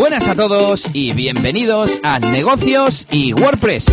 Buenas a todos y bienvenidos a Negocios y WordPress.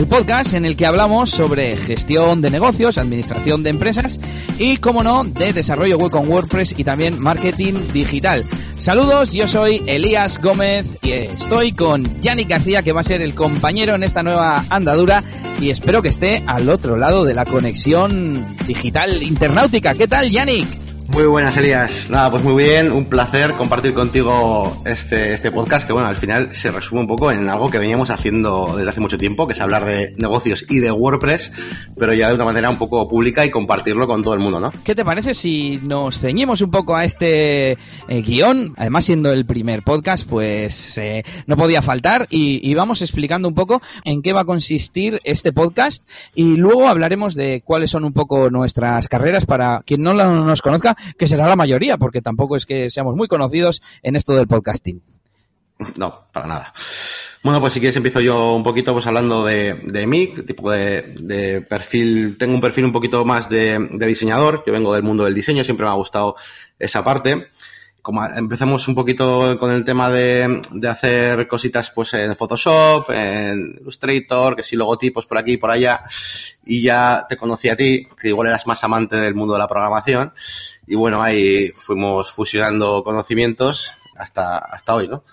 el podcast en el que hablamos sobre gestión de negocios, administración de empresas y, como no, de desarrollo web con WordPress y también marketing digital. Saludos, yo soy Elías Gómez y estoy con Yannick García, que va a ser el compañero en esta nueva andadura y espero que esté al otro lado de la conexión digital internautica. ¿Qué tal, Yannick? Muy buenas, Elías. Nada, pues muy bien, un placer compartir contigo este, este podcast que, bueno, al final se resume un poco en algo que veníamos haciendo desde hace mucho tiempo, que es hablar de negocios y de WordPress, pero ya de una manera un poco pública y compartirlo con todo el mundo, ¿no? ¿Qué te parece si nos ceñimos un poco a este eh, guion? Además, siendo el primer podcast, pues eh, no podía faltar y, y vamos explicando un poco en qué va a consistir este podcast y luego hablaremos de cuáles son un poco nuestras carreras para quien no nos conozca que será la mayoría, porque tampoco es que seamos muy conocidos en esto del podcasting. No, para nada. Bueno, pues si quieres empiezo yo un poquito pues hablando de, de mí, tipo de, perfil, tengo un perfil un poquito más de, de, diseñador, yo vengo del mundo del diseño, siempre me ha gustado esa parte como empezamos un poquito con el tema de, de, hacer cositas pues en Photoshop, en Illustrator, que sí logotipos por aquí y por allá, y ya te conocí a ti, que igual eras más amante del mundo de la programación, y bueno, ahí fuimos fusionando conocimientos hasta, hasta hoy, ¿no?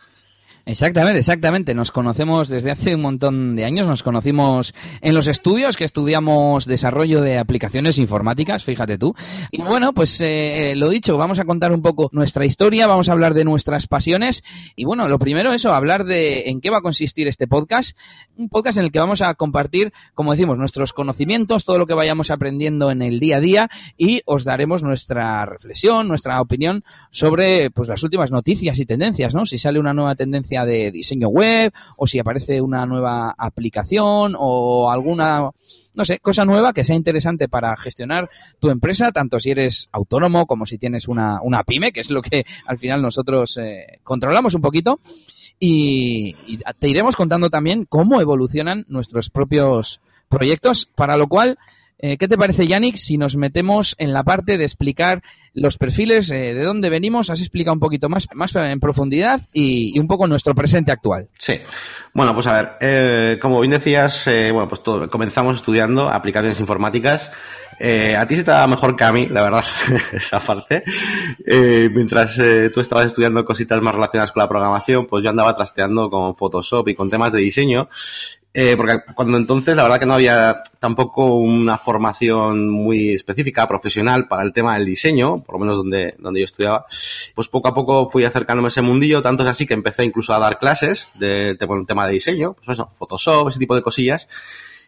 Exactamente, exactamente. Nos conocemos desde hace un montón de años. Nos conocimos en los estudios que estudiamos desarrollo de aplicaciones informáticas, fíjate tú. Y bueno, pues eh, lo dicho, vamos a contar un poco nuestra historia, vamos a hablar de nuestras pasiones. Y bueno, lo primero eso, hablar de en qué va a consistir este podcast. Un podcast en el que vamos a compartir, como decimos, nuestros conocimientos, todo lo que vayamos aprendiendo en el día a día y os daremos nuestra reflexión, nuestra opinión sobre pues las últimas noticias y tendencias, ¿no? Si sale una nueva tendencia de diseño web o si aparece una nueva aplicación o alguna, no sé, cosa nueva que sea interesante para gestionar tu empresa, tanto si eres autónomo como si tienes una, una pyme, que es lo que al final nosotros eh, controlamos un poquito. Y, y te iremos contando también cómo evolucionan nuestros propios proyectos, para lo cual eh, ¿Qué te parece, Yannick, si nos metemos en la parte de explicar los perfiles, eh, de dónde venimos? Has explicado un poquito más, más en profundidad y, un poco nuestro presente actual. Sí. Bueno, pues a ver, eh, como bien decías, bueno, pues comenzamos estudiando aplicaciones informáticas. a ti se te da mejor que a mí, la verdad, esa parte. mientras tú estabas estudiando cositas más relacionadas con la programación, pues yo andaba trasteando con Photoshop y con temas de diseño. Eh, porque cuando entonces la verdad que no había tampoco una formación muy específica, profesional para el tema del diseño, por lo menos donde, donde yo estudiaba, pues poco a poco fui acercándome a ese mundillo, tanto es así que empecé incluso a dar clases de, de, tema de diseño, pues eso, Photoshop, ese tipo de cosillas.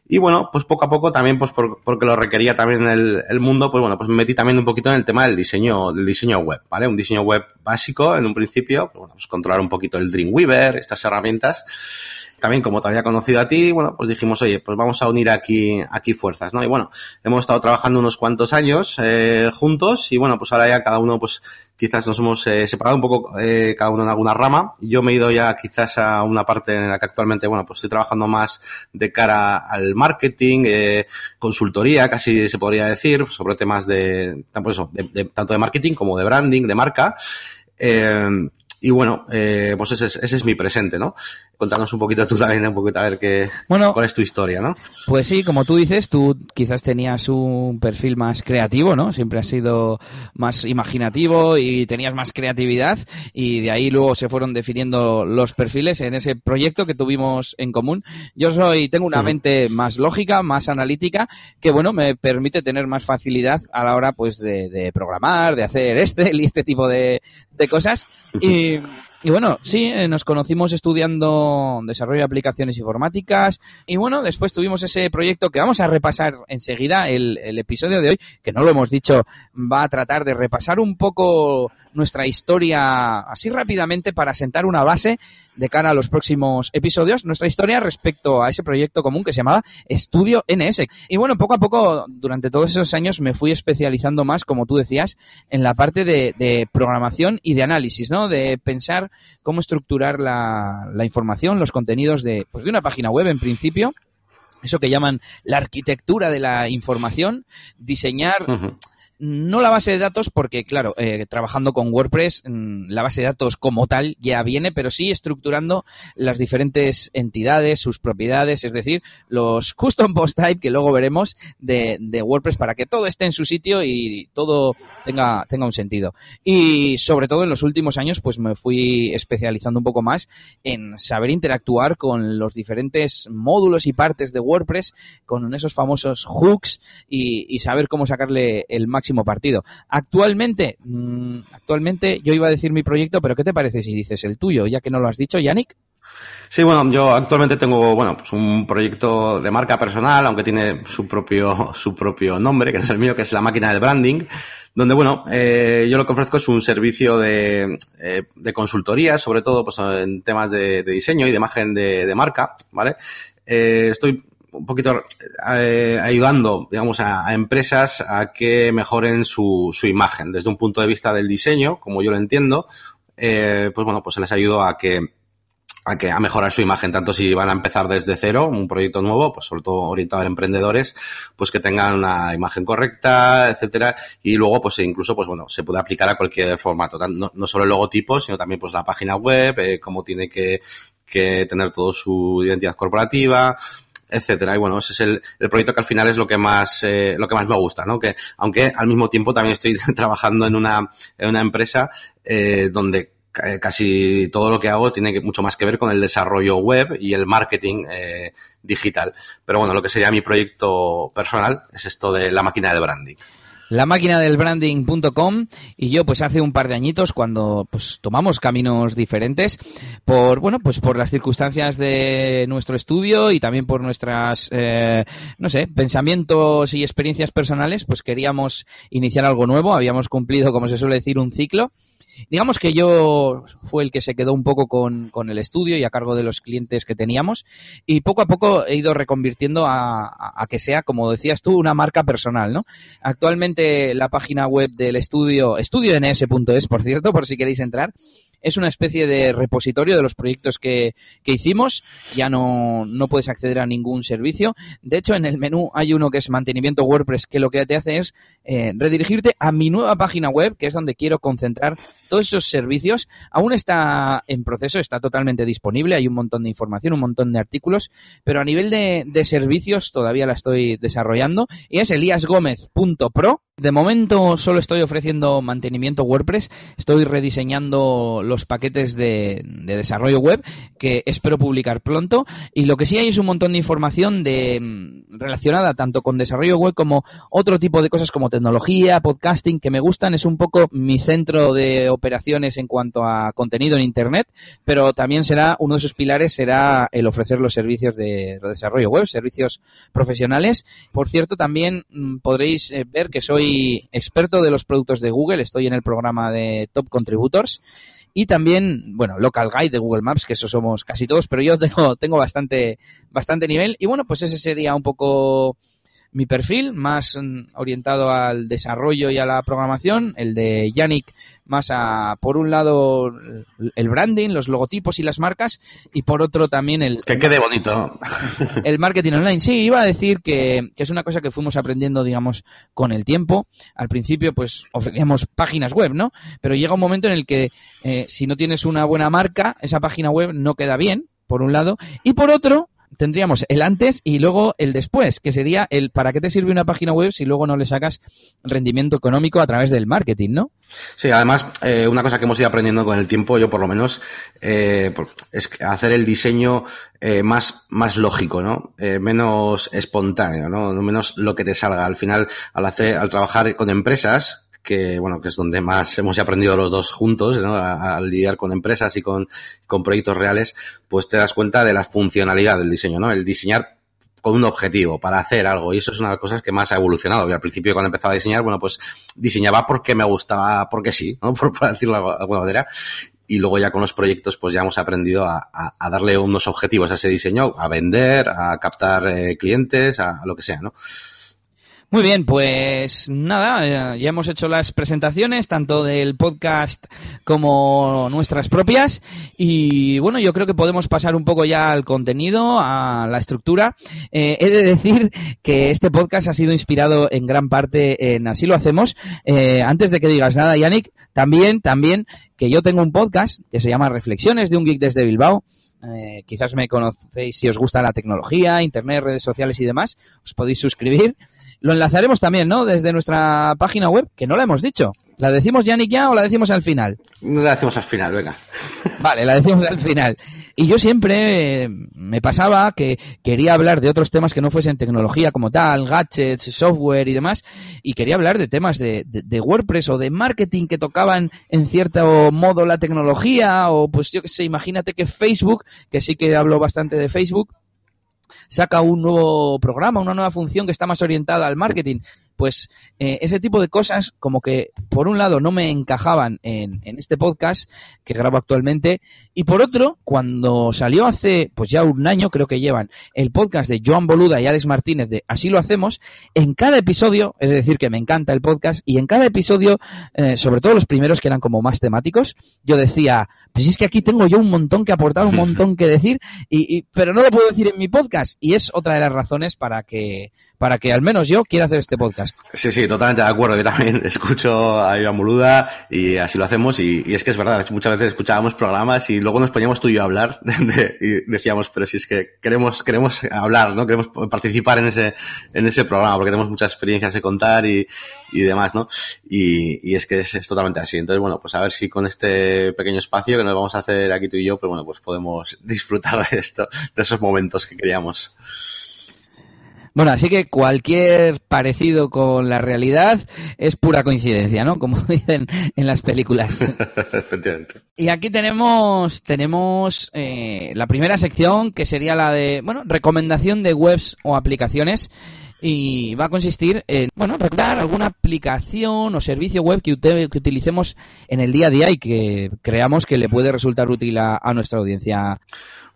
Y bueno, pues poco a poco también, pues por, porque lo requería también el, el, mundo, pues bueno, pues me metí también un poquito en el tema del diseño, del diseño web, ¿vale? Un diseño web básico en un principio, pues bueno, pues controlar un poquito el Dreamweaver, estas herramientas también como te había conocido a ti, bueno, pues dijimos, oye, pues vamos a unir aquí, aquí fuerzas, ¿no? Y bueno, hemos estado trabajando unos cuantos años eh, juntos y bueno, pues ahora ya cada uno, pues quizás nos hemos eh, separado un poco, eh, cada uno en alguna rama. Yo me he ido ya quizás a una parte en la que actualmente, bueno, pues estoy trabajando más de cara al marketing, eh, consultoría, casi se podría decir, sobre temas de, pues de, de, tanto de marketing como de branding, de marca. Eh, y bueno, eh, pues ese es, ese es mi presente, ¿no? Contanos un poquito tú también, un poquito a ver qué, bueno, cuál es tu historia, ¿no? Pues sí, como tú dices, tú quizás tenías un perfil más creativo, ¿no? Siempre has sido más imaginativo y tenías más creatividad y de ahí luego se fueron definiendo los perfiles en ese proyecto que tuvimos en común. Yo soy, tengo una uh -huh. mente más lógica, más analítica, que bueno, me permite tener más facilidad a la hora pues de, de programar, de hacer este y este tipo de, de cosas. Y, y bueno, sí, eh, nos conocimos estudiando desarrollo de aplicaciones informáticas y bueno, después tuvimos ese proyecto que vamos a repasar enseguida. El, episodio de hoy, que no lo hemos dicho, va a tratar de repasar un poco nuestra historia así rápidamente para sentar una base de cara a los próximos episodios, nuestra historia respecto a ese proyecto común que se llamaba Estudio NS. Y bueno, poco a poco, durante todos esos años, me fui especializando más, como tú decías, en la parte de programación y de análisis, ¿no? De pensar cómo estructurar la, información, los contenidos de, pues de una página web en principio eso que llaman la arquitectura de la información, diseñar no la base de datos, porque claro, eh, trabajando con WordPress, mm, la base de datos como tal ya viene, pero sí estructurando las diferentes entidades, sus propiedades, es decir, los custom post type que luego veremos de, de WordPress para que todo esté en su sitio y todo tenga, tenga un sentido. Y sobre todo en los últimos años, pues me fui especializando un poco más en saber interactuar con los diferentes módulos y partes de WordPress, con esos famosos hooks y, y saber cómo sacarle el máximo partido. Actualmente, mm, actualmente yo iba a decir mi proyecto, pero ¿qué te parece si dices el tuyo, ya que no lo has dicho, Yannick? Sí, bueno, yo actualmente tengo, bueno, pues un proyecto de marca personal, aunque tiene su propio, su propio nombre, que es el mío, que es la máquina del branding, donde, bueno, eh, yo lo que ofrezco es un servicio de, eh, de consultoría, sobre todo pues, en temas de, diseño y de imagen de, marca, ¿vale? Eh, estoy un poquito eh, ayudando, digamos, a, empresas a que mejoren su, su, imagen. Desde un punto de vista del diseño, como yo lo entiendo, eh, pues bueno, pues les ayudo a que a que a mejorar su imagen, tanto si van a empezar desde cero, un proyecto nuevo, pues sobre todo orientado a emprendedores, pues que tengan una imagen correcta, etcétera, y luego pues incluso pues bueno, se puede aplicar a cualquier formato, no, no solo el logotipo, sino también pues la página web, eh, cómo tiene que, que tener todo su identidad corporativa, etcétera. Y bueno, ese es el, proyecto que al final es lo que más, eh, lo que más me gusta, ¿no? Que, aunque al mismo tiempo también estoy trabajando en una, en una empresa, eh, donde casi todo lo que hago tiene mucho más que ver con el desarrollo web y el marketing eh, digital. Pero bueno, lo que sería mi proyecto personal es esto de la máquina del branding la máquina del branding.com y yo pues hace un par de añitos cuando pues tomamos caminos diferentes por bueno pues por las circunstancias de nuestro estudio y también por nuestras eh, no sé pensamientos y experiencias personales pues queríamos iniciar algo nuevo. Habíamos cumplido como se suele decir un ciclo Digamos que yo fue el que se quedó un poco con, con, el estudio y a cargo de los clientes que teníamos y poco a poco he ido reconvirtiendo a, a, que sea, como decías tú, una marca personal, ¿no? Actualmente la página web del estudio, estudioNS.es, por cierto, por si queréis entrar, es una especie de repositorio de los proyectos que, que hicimos. Ya no, no puedes acceder a ningún servicio. De hecho, en el menú hay uno que es mantenimiento WordPress, que lo que te hace es eh, redirigirte a mi nueva página web, que es donde quiero concentrar todos esos servicios. Aún está en proceso, está totalmente disponible. Hay un montón de información, un montón de artículos, pero a nivel de, de servicios todavía la estoy desarrollando. Y es eliasgomez.pro de momento solo estoy ofreciendo mantenimiento WordPress, estoy rediseñando los paquetes de, desarrollo web que espero publicar pronto. Y lo que sí hay es un montón de información de, mm, relacionada tanto con desarrollo web como otro tipo de cosas como tecnología, podcasting que me gustan, es un poco mi centro de operaciones en cuanto a contenido en Internet, pero también será uno de sus pilares será el ofrecer los servicios de desarrollo web, servicios profesionales. Por cierto, también mm, podréis eh, ver que soy experto de los productos de Google, estoy en el programa de Top Contributors y también, bueno, Local Guide de Google Maps, que eso somos casi todos, pero yo tengo, tengo bastante, bastante nivel. Y bueno, pues ese sería un poco mi perfil, más mm, orientado al desarrollo y a la programación, el de Yannick más a, por un lado, el branding, los logotipos y las marcas, y por otro también el... Que quede bonito. El marketing online. Sí, iba a decir que, que es una cosa que fuimos aprendiendo, digamos, con el tiempo. Al principio, pues, ofrecíamos páginas web, ¿no? Pero llega un momento en el que eh, si no tienes una buena marca, esa página web no queda bien, por un lado, y por otro, tendríamos el antes y luego el después, que sería el para qué te sirve una página web si luego no le sacas rendimiento económico a través del marketing, ¿no? Sí, además, eh, una cosa que hemos ido aprendiendo con el tiempo, yo por lo menos, eh, es hacer el diseño eh, más, más lógico, ¿no? Menos espontáneo, ¿no? Menos lo que te salga. Al final, al hacer, al trabajar con empresas, que bueno, que es donde más hemos aprendido los dos juntos, ¿no? Al lidiar con empresas y con, con proyectos reales, pues te das cuenta de la funcionalidad del diseño, ¿no? El diseñar con un objetivo, para hacer algo. Y eso es una de las cosas que más ha evolucionado. Al principio cuando empezaba a diseñar, bueno, pues diseñaba porque me gustaba, porque sí, ¿no? Por, por decirlo de alguna manera. Y luego ya con los proyectos, pues ya hemos aprendido a, a, a darle unos objetivos a ese diseño, a vender, a captar eh, clientes, a, a, lo que sea, ¿no? Muy bien, pues nada, eh, ya hemos hecho las presentaciones tanto del podcast como nuestras propias y bueno, yo creo que podemos pasar un poco ya al contenido, a la estructura. Eh, he de decir que este podcast ha sido inspirado en gran parte en Así lo hacemos. Eh, antes de que digas nada, Yannick, también, también que yo tengo un podcast que se llama Reflexiones de un geek desde Bilbao. Quizás me conocéis si os gusta la tecnología, internet, redes sociales y demás, os podéis suscribir. Lo enlazaremos también, ¿no? Desde nuestra página web, que no la hemos dicho. ¿La decimos ya, ya o la decimos al final? La decimos al final, venga. Vale, la decimos al final. Y yo siempre eh, me pasaba que quería hablar de otros temas que no fuesen tecnología como tal, gadgets, software y demás, y quería hablar de temas de, de WordPress o de marketing que tocaban en cierto modo la tecnología, o pues yo qué sé, imagínate que Facebook, que sí que hablo bastante de Facebook, saca un nuevo programa, una nueva función que está más orientada al marketing pues eh, ese tipo de cosas como que por un lado no me encajaban en, en, este podcast que grabo actualmente y por otro, cuando salió hace pues ya un año creo que llevan el podcast de Joan Boluda y Alex Martínez de Así lo hacemos, en cada episodio, es decir que me encanta el podcast y en cada episodio, eh, sobre todo los primeros que eran como más temáticos, yo decía, pues es que aquí tengo yo un montón que aportar, un montón que decir, y, y, pero no lo puedo decir en mi podcast y es otra de las razones para que para que al menos yo quiera hacer este podcast. Sí, sí, totalmente de acuerdo. Yo también escucho a Iván Moluda y así lo hacemos. Y, es que es verdad, muchas veces escuchábamos programas y luego nos poníamos tú y yo a hablar de, y decíamos, pero si es que queremos, queremos hablar, ¿no? Queremos participar en ese, en ese programa porque tenemos muchas experiencias que contar y, demás, ¿no? Y, y es que es, es, totalmente así. Entonces, bueno, pues a ver si con este pequeño espacio que nos vamos a hacer aquí tú y yo, pues bueno, pues podemos disfrutar de esto, de esos momentos que queríamos. Bueno, así que cualquier parecido con la realidad es pura coincidencia, ¿no? Como dicen en las películas. Efectivamente. Y aquí tenemos, tenemos eh, la primera sección que sería la de, bueno, recomendación de webs o aplicaciones y va a consistir en, bueno, recordar alguna aplicación o servicio web que, que, utilicemos en el día a día y que creamos que le puede resultar útil a, a nuestra audiencia.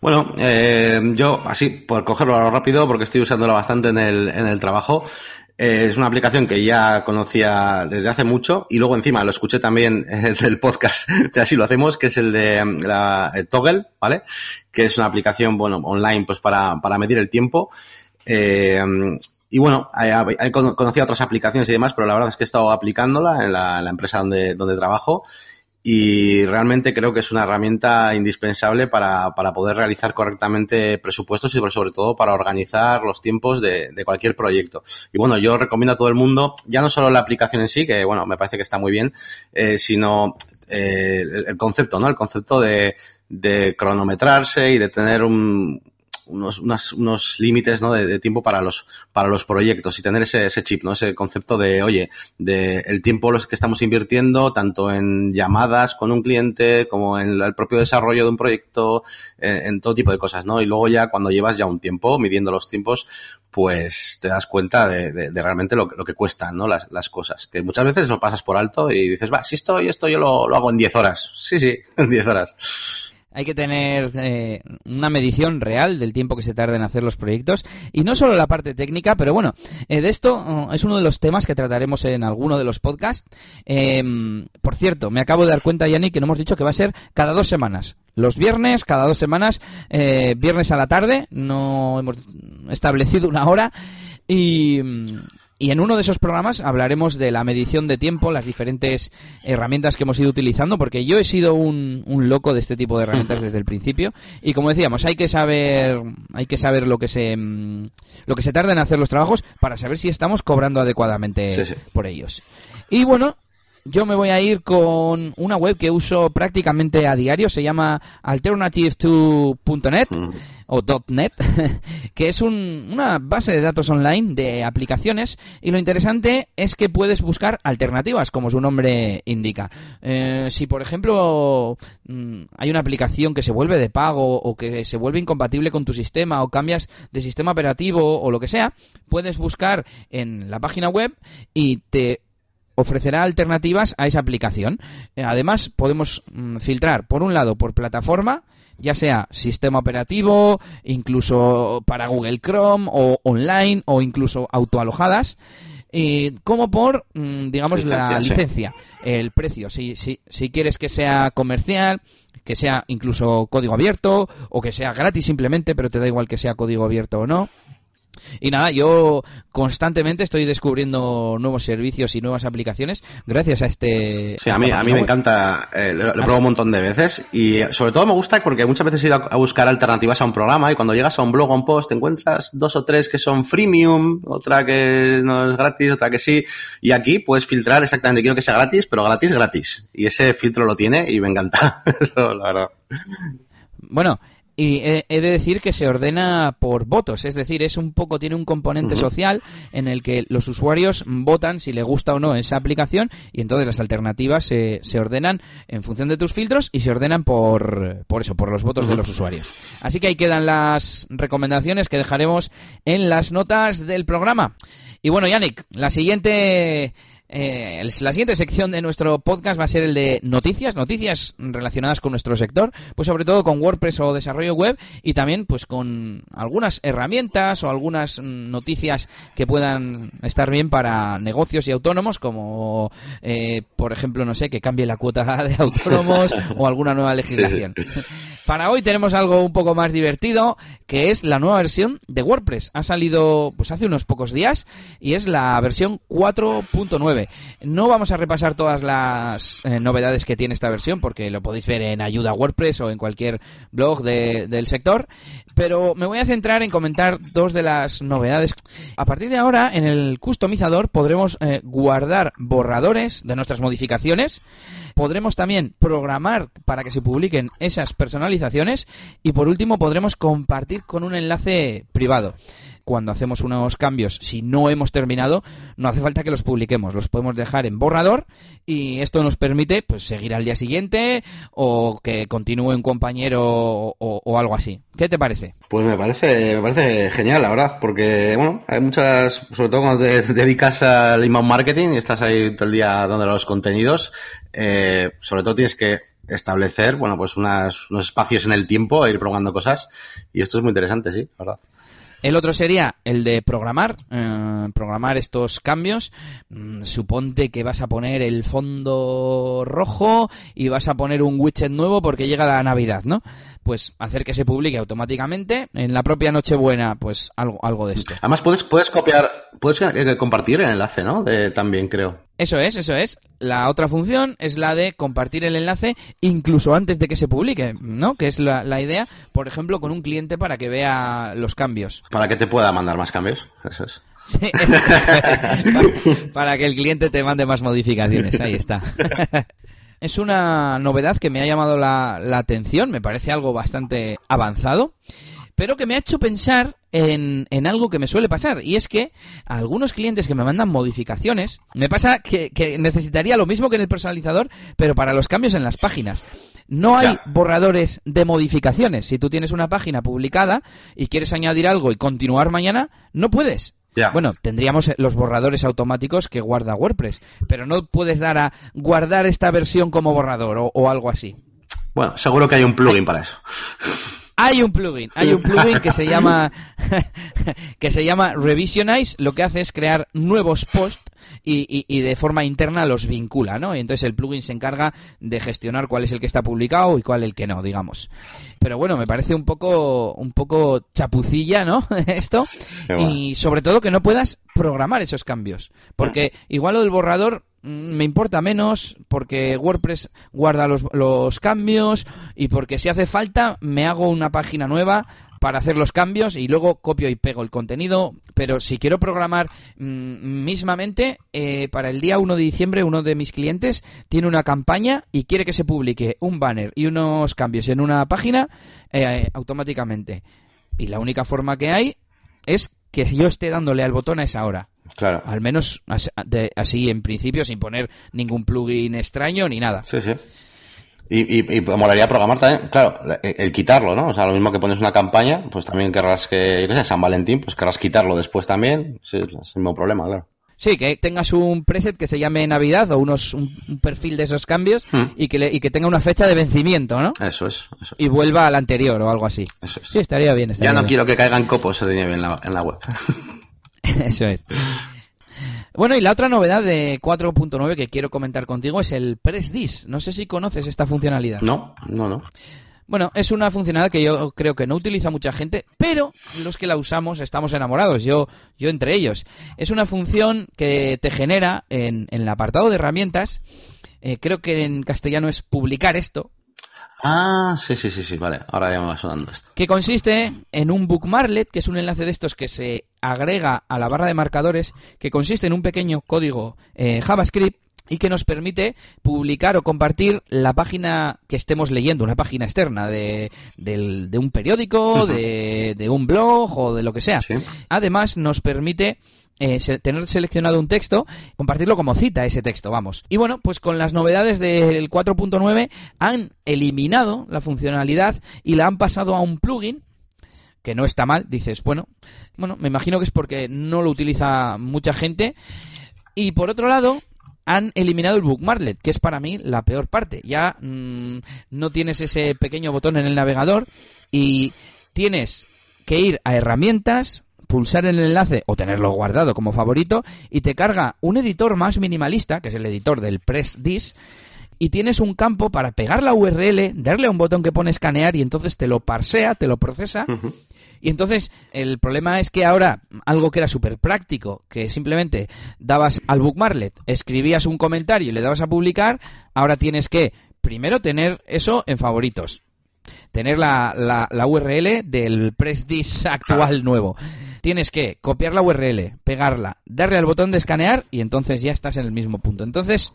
Bueno, eh, yo así, por cogerlo rápido, porque estoy usándola bastante en el, en el trabajo, eh, es una aplicación que ya conocía desde hace mucho y luego encima lo escuché también del podcast de Así lo hacemos, que es el de la Toggle, ¿vale? Que es una aplicación, bueno, online pues para, para medir el tiempo. Eh, y bueno, he conocido otras aplicaciones y demás, pero la verdad es que he estado aplicándola en la, en la empresa donde, donde trabajo y realmente creo que es una herramienta indispensable para, para poder realizar correctamente presupuestos y sobre todo para organizar los tiempos de, de, cualquier proyecto. Y bueno, yo recomiendo a todo el mundo, ya no solo la aplicación en sí, que bueno, me parece que está muy bien, eh, sino eh, el, concepto, ¿no? El concepto de, de cronometrarse y de tener un, unos, unas, unos límites ¿no? de, de, tiempo para los, para los proyectos y tener ese, ese chip, ¿no? ese concepto de, oye, de el tiempo los que estamos invirtiendo, tanto en llamadas con un cliente como en el propio desarrollo de un proyecto, en, en todo tipo de cosas, ¿no? Y luego ya cuando llevas ya un tiempo, midiendo los tiempos, pues te das cuenta de, de, de realmente lo, lo, que cuestan ¿no? las, las, cosas. Que muchas veces lo pasas por alto y dices, va, si esto y esto yo lo, lo hago en 10 horas. Sí, sí, en 10 horas. Hay que tener eh, una medición real del tiempo que se tarda en hacer los proyectos y no solo la parte técnica, pero bueno, eh, de esto uh, es uno de los temas que trataremos en alguno de los podcasts. Eh, por cierto, me acabo de dar cuenta, Yanni, que no hemos dicho que va a ser cada dos semanas. Los viernes, cada dos semanas, eh, viernes a la tarde, no hemos establecido una hora y y en uno de esos programas hablaremos de la medición de tiempo, las diferentes herramientas que hemos ido utilizando, porque yo he sido un, un loco de este tipo de herramientas desde el principio. Y como decíamos, hay que saber, hay que saber lo que se, lo que se tarda en hacer los trabajos para saber si estamos cobrando adecuadamente sí, sí. por ellos. Y bueno, yo me voy a ir con una web que uso prácticamente a diario, se llama alternative2.net mm. o .net, que es un, una base de datos online de aplicaciones y lo interesante es que puedes buscar alternativas, como su nombre indica. Eh, si, por ejemplo, mm, hay una aplicación que se vuelve de pago o que se vuelve incompatible con tu sistema o cambias de sistema operativo o lo que sea, puedes buscar en la página web y te ofrecerá alternativas a esa aplicación. Eh, además, podemos mm, filtrar, por un lado, por plataforma, ya sea sistema operativo, incluso para Google Chrome o online o incluso autoalojadas. y como por, mm, digamos, la licencia, el precio. Si, si, si quieres que sea comercial, que sea incluso código abierto o que sea gratis simplemente, pero te da igual que sea código abierto o no. Y nada, yo constantemente estoy descubriendo nuevos servicios y nuevas aplicaciones gracias a este... Sí, a mí, a mí me encanta, eh, lo, he probado un montón de veces y sobre todo me gusta porque muchas veces he ido a buscar alternativas a un programa y cuando llegas a un blog o un post te encuentras dos o tres que son freemium, otra que no es gratis, otra que sí, y aquí puedes filtrar exactamente, quiero que sea gratis, pero gratis, gratis. Y ese filtro lo tiene y me encanta, eso la verdad. Bueno, y he, de decir que se ordena por votos, es decir, es un poco, tiene un componente social en el que los usuarios votan si les gusta o no esa aplicación y entonces las alternativas se, se ordenan en función de tus filtros y se ordenan por, por eso, por los votos de los usuarios. Así que ahí quedan las recomendaciones que dejaremos en las notas del programa. Y bueno, Yannick, la siguiente eh, la siguiente sección de nuestro podcast va a ser el de noticias, noticias relacionadas con nuestro sector, pues sobre todo con WordPress o desarrollo web y también pues con algunas herramientas o algunas mm, noticias que puedan estar bien para negocios y autónomos, como eh, por ejemplo, no sé, que cambie la cuota de autónomos o alguna nueva legislación. Para hoy tenemos algo un poco más divertido, que es la nueva versión de WordPress. Ha salido pues hace unos pocos días y es la versión 4.9. No vamos a repasar todas las eh, novedades que tiene esta versión porque lo podéis ver en Ayuda WordPress o en cualquier blog del sector, pero me voy a centrar en comentar dos de las novedades. A partir de ahora, en el customizador podremos eh, guardar borradores de nuestras modificaciones Podremos también programar para que se publiquen esas personalizaciones y por último podremos compartir con un enlace privado cuando hacemos unos cambios, si no hemos terminado, no hace falta que los publiquemos, los podemos dejar en borrador y esto nos permite pues seguir al día siguiente o que continúe un compañero o, algo así. ¿Qué te parece? Pues me parece, me parece genial, la verdad, porque bueno, hay muchas, sobre todo cuando te dedicas al inbound marketing y estás ahí todo el día dando los contenidos, eh, sobre todo tienes que establecer, bueno, pues unos espacios en el tiempo, e ir probando cosas y esto es muy interesante, sí, la verdad. El otro sería el de programar, eh, programar estos cambios. Mm, suponte que vas a poner el fondo rojo y vas a poner un widget nuevo porque llega la Navidad, ¿no? Pues hacer que se publique automáticamente en la propia Nochebuena, pues algo, algo de esto. Además puedes, puedes copiar, puedes eh, compartir el enlace, ¿no? De, también creo. Eso es, eso es. La otra función es la de compartir el enlace incluso antes de que se publique, ¿no? Que es la, la idea, por ejemplo, con un cliente para que vea los cambios. Para que te pueda mandar más cambios, eso es. Sí, eso es. para que el cliente te mande más modificaciones, ahí está. es una novedad que me ha llamado la, la atención, me parece algo bastante avanzado pero que me ha hecho pensar en, en, algo que me suele pasar. Y es que a algunos clientes que me mandan modificaciones, me pasa que, que, necesitaría lo mismo que en el personalizador, pero para los cambios en las páginas. No hay borradores de modificaciones. Si tú tienes una página publicada y quieres añadir algo y continuar mañana, no puedes. Bueno, tendríamos los borradores automáticos que guarda WordPress, pero no puedes dar a guardar esta versión como borrador o, o algo así. Bueno, seguro que hay un plugin para eso. Hay un plugin, hay un plugin que se llama que se llama Revisionize, lo que hace es crear nuevos posts y, y, de forma interna los vincula, ¿no? Y entonces el plugin se encarga de gestionar cuál es el que está publicado y cuál el que no, digamos. Pero bueno, me parece un poco, un poco chapucilla, ¿no? Esto. Y sobre todo que no puedas programar esos cambios. Porque igual lo del borrador Mm, me importa menos porque WordPress guarda los, los, cambios y porque si hace falta me hago una página nueva para hacer los cambios y luego copio y pego el contenido. Pero si quiero programar mm, mismamente, eh, para el día 1 de diciembre uno de mis clientes tiene una campaña y quiere que se publique un banner y unos cambios en una página eh, automáticamente. Y la única forma que hay es que si yo esté dándole al botón a esa hora. Claro. Al menos así en principio, sin poner ningún plugin extraño ni nada. Sí, sí. Y, y, y molaría programar también, claro, el, quitarlo, ¿no? O sea, lo mismo que pones una campaña, pues también querrás que, yo qué sé, San Valentín, pues querrás quitarlo después también. Sí, es el mismo problema, claro. Sí, que tengas un preset que se llame Navidad o unos un, perfil de esos cambios hmm. y, que y que tenga una fecha de vencimiento, ¿no? Eso es. Y vuelva al anterior o algo así. Eso es. Sí, estaría bien. ya no quiero que caigan copos de nieve en la, en la web. eso es. Bueno, y la otra novedad de 4.9 que quiero comentar contigo es el Press This. No sé si conoces esta funcionalidad. No, no, no. Bueno, es una funcionalidad que yo creo que no utiliza mucha gente, pero los que la usamos estamos enamorados, yo, yo entre ellos. Es una función que te genera en, en el apartado de herramientas, eh, creo que en castellano es publicar esto, Ah, sí, sí, sí, sí, vale. Ahora ya me va sonando esto. que consiste en un bookmarklet, que es un enlace de estos que se agrega a la barra de marcadores, que consiste en un pequeño código eh, JavaScript y que nos permite publicar o compartir la página que estemos leyendo, una página externa de, de un periódico, de, de un blog o de lo que sea. Sí. Además, nos permite eh, se- tener seleccionado un texto, compartirlo como cita ese texto, vamos. Y bueno, pues con las novedades del 4.9 han eliminado la funcionalidad y la han pasado a un plugin que no está mal, dices, bueno, bueno, me imagino que es porque no lo utiliza mucha gente. Y por otro lado, han eliminado el bookmarklet, que es para mí la peor parte. Ya mm, no tienes ese pequeño botón en el navegador y tienes que ir a herramientas, pulsar el enlace o tenerlo guardado como favorito y te carga un editor más minimalista, que es el editor del Press This, y tienes un campo para pegar la URL, darle a un botón que pone escanear y entonces te lo parsea, te lo procesa y entonces el problema es que ahora algo que era súper práctico, que simplemente dabas al bookmarklet, escribías un comentario y le dabas a publicar, ahora tienes que primero tener eso en favoritos. Tener la, la, la URL del PressDis actual nuevo. Tienes que copiar la URL, pegarla, darle al botón de escanear y entonces ya estás en el mismo punto. Entonces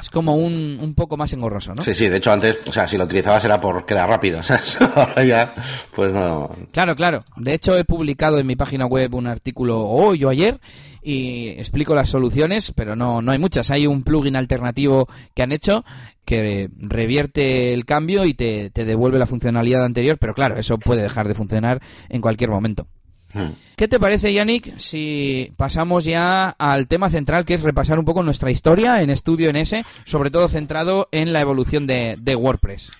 es como un, un poco más engorroso, ¿no? Sí, sí, de hecho antes, o sea, si lo utilizabas era porque era rápido, o sea, ahora ya, pues no. Claro, claro. De hecho, he publicado en mi página web un artículo hoy o ayer y explico las soluciones, pero no, no hay muchas. Hay un plugin alternativo que han hecho que revierte el cambio y te, te devuelve la funcionalidad anterior, pero claro, eso puede dejar de funcionar en cualquier momento. Hmm. ¿Qué te parece, Yannick, si pasamos ya al tema central, que es repasar un poco nuestra historia en Estudio NS, sobre todo centrado en la evolución de, de WordPress?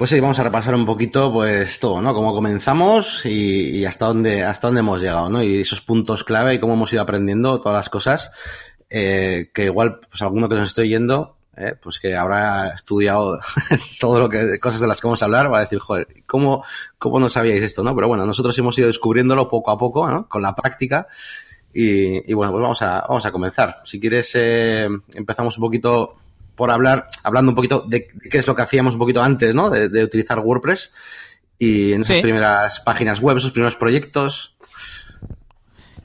Pues sí, vamos a repasar un poquito, pues todo, ¿no? Cómo comenzamos y, y hasta dónde, hasta dónde hemos llegado, ¿no? Y esos puntos clave y cómo hemos ido aprendiendo todas las cosas, eh, que igual, pues alguno que nos esté oyendo, eh, pues que habrá estudiado todo lo que, cosas de las que vamos a hablar, va a decir, joder, ¿cómo, cómo no sabíais esto, no? Pero bueno, nosotros hemos ido descubriéndolo poco a poco, ¿no? Con la práctica. Y, y bueno, pues vamos a, vamos a comenzar. Si quieres, eh, empezamos un poquito por hablar, hablando un poquito de qué es lo que hacíamos un poquito antes, ¿no? De, de utilizar WordPress y en esas Sí. primeras páginas web, esos primeros proyectos.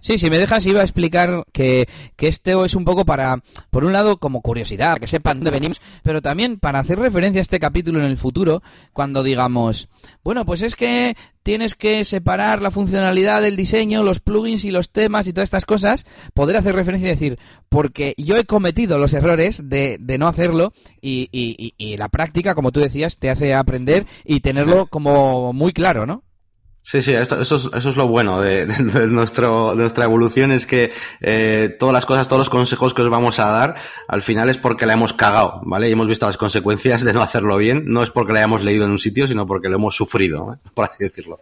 Sí, si me dejas iba a explicar que, que esto es un poco para, por un lado, como curiosidad, que sepan dónde venimos, pero también para hacer referencia a este capítulo en el futuro, cuando digamos, bueno, pues es que tienes que separar la funcionalidad del diseño, los plugins y los temas y todas estas cosas, poder hacer referencia y decir, porque yo he cometido los errores de, de no hacerlo y, y, y- y la práctica, como tú decías, te hace aprender y tenerlo como muy claro, ¿no? Sí, sí, esto- eso, es, eso es lo bueno de, de- de nuestro, de nuestra evolución, es que eh, todas las cosas, todos los consejos que os vamos a dar, al final es porque la hemos cagado, ¿vale? Y hemos visto las consecuencias de no hacerlo bien, no es porque la hayamos leído en un sitio, sino porque lo hemos sufrido, ¿eh? por así decirlo.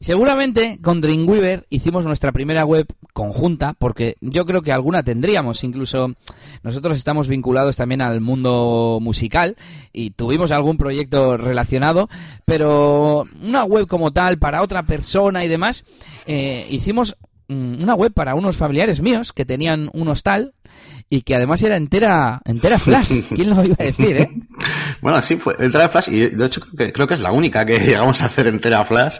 Seguramente con Dreamweaver hicimos nuestra primera web conjunta, porque yo creo que alguna tendríamos, incluso nosotros estamos vinculados también al mundo musical y tuvimos algún proyecto relacionado, pero una web como tal para otra persona y demás, eh, hicimos mm, una web para unos familiares míos que tenían un hostal y que además era entera, entera flash. ¿Quién lo iba a decir, eh? Bueno, sí, fue entera Flash y de hecho creo que, creo que es la única que llegamos a hacer entera Flash,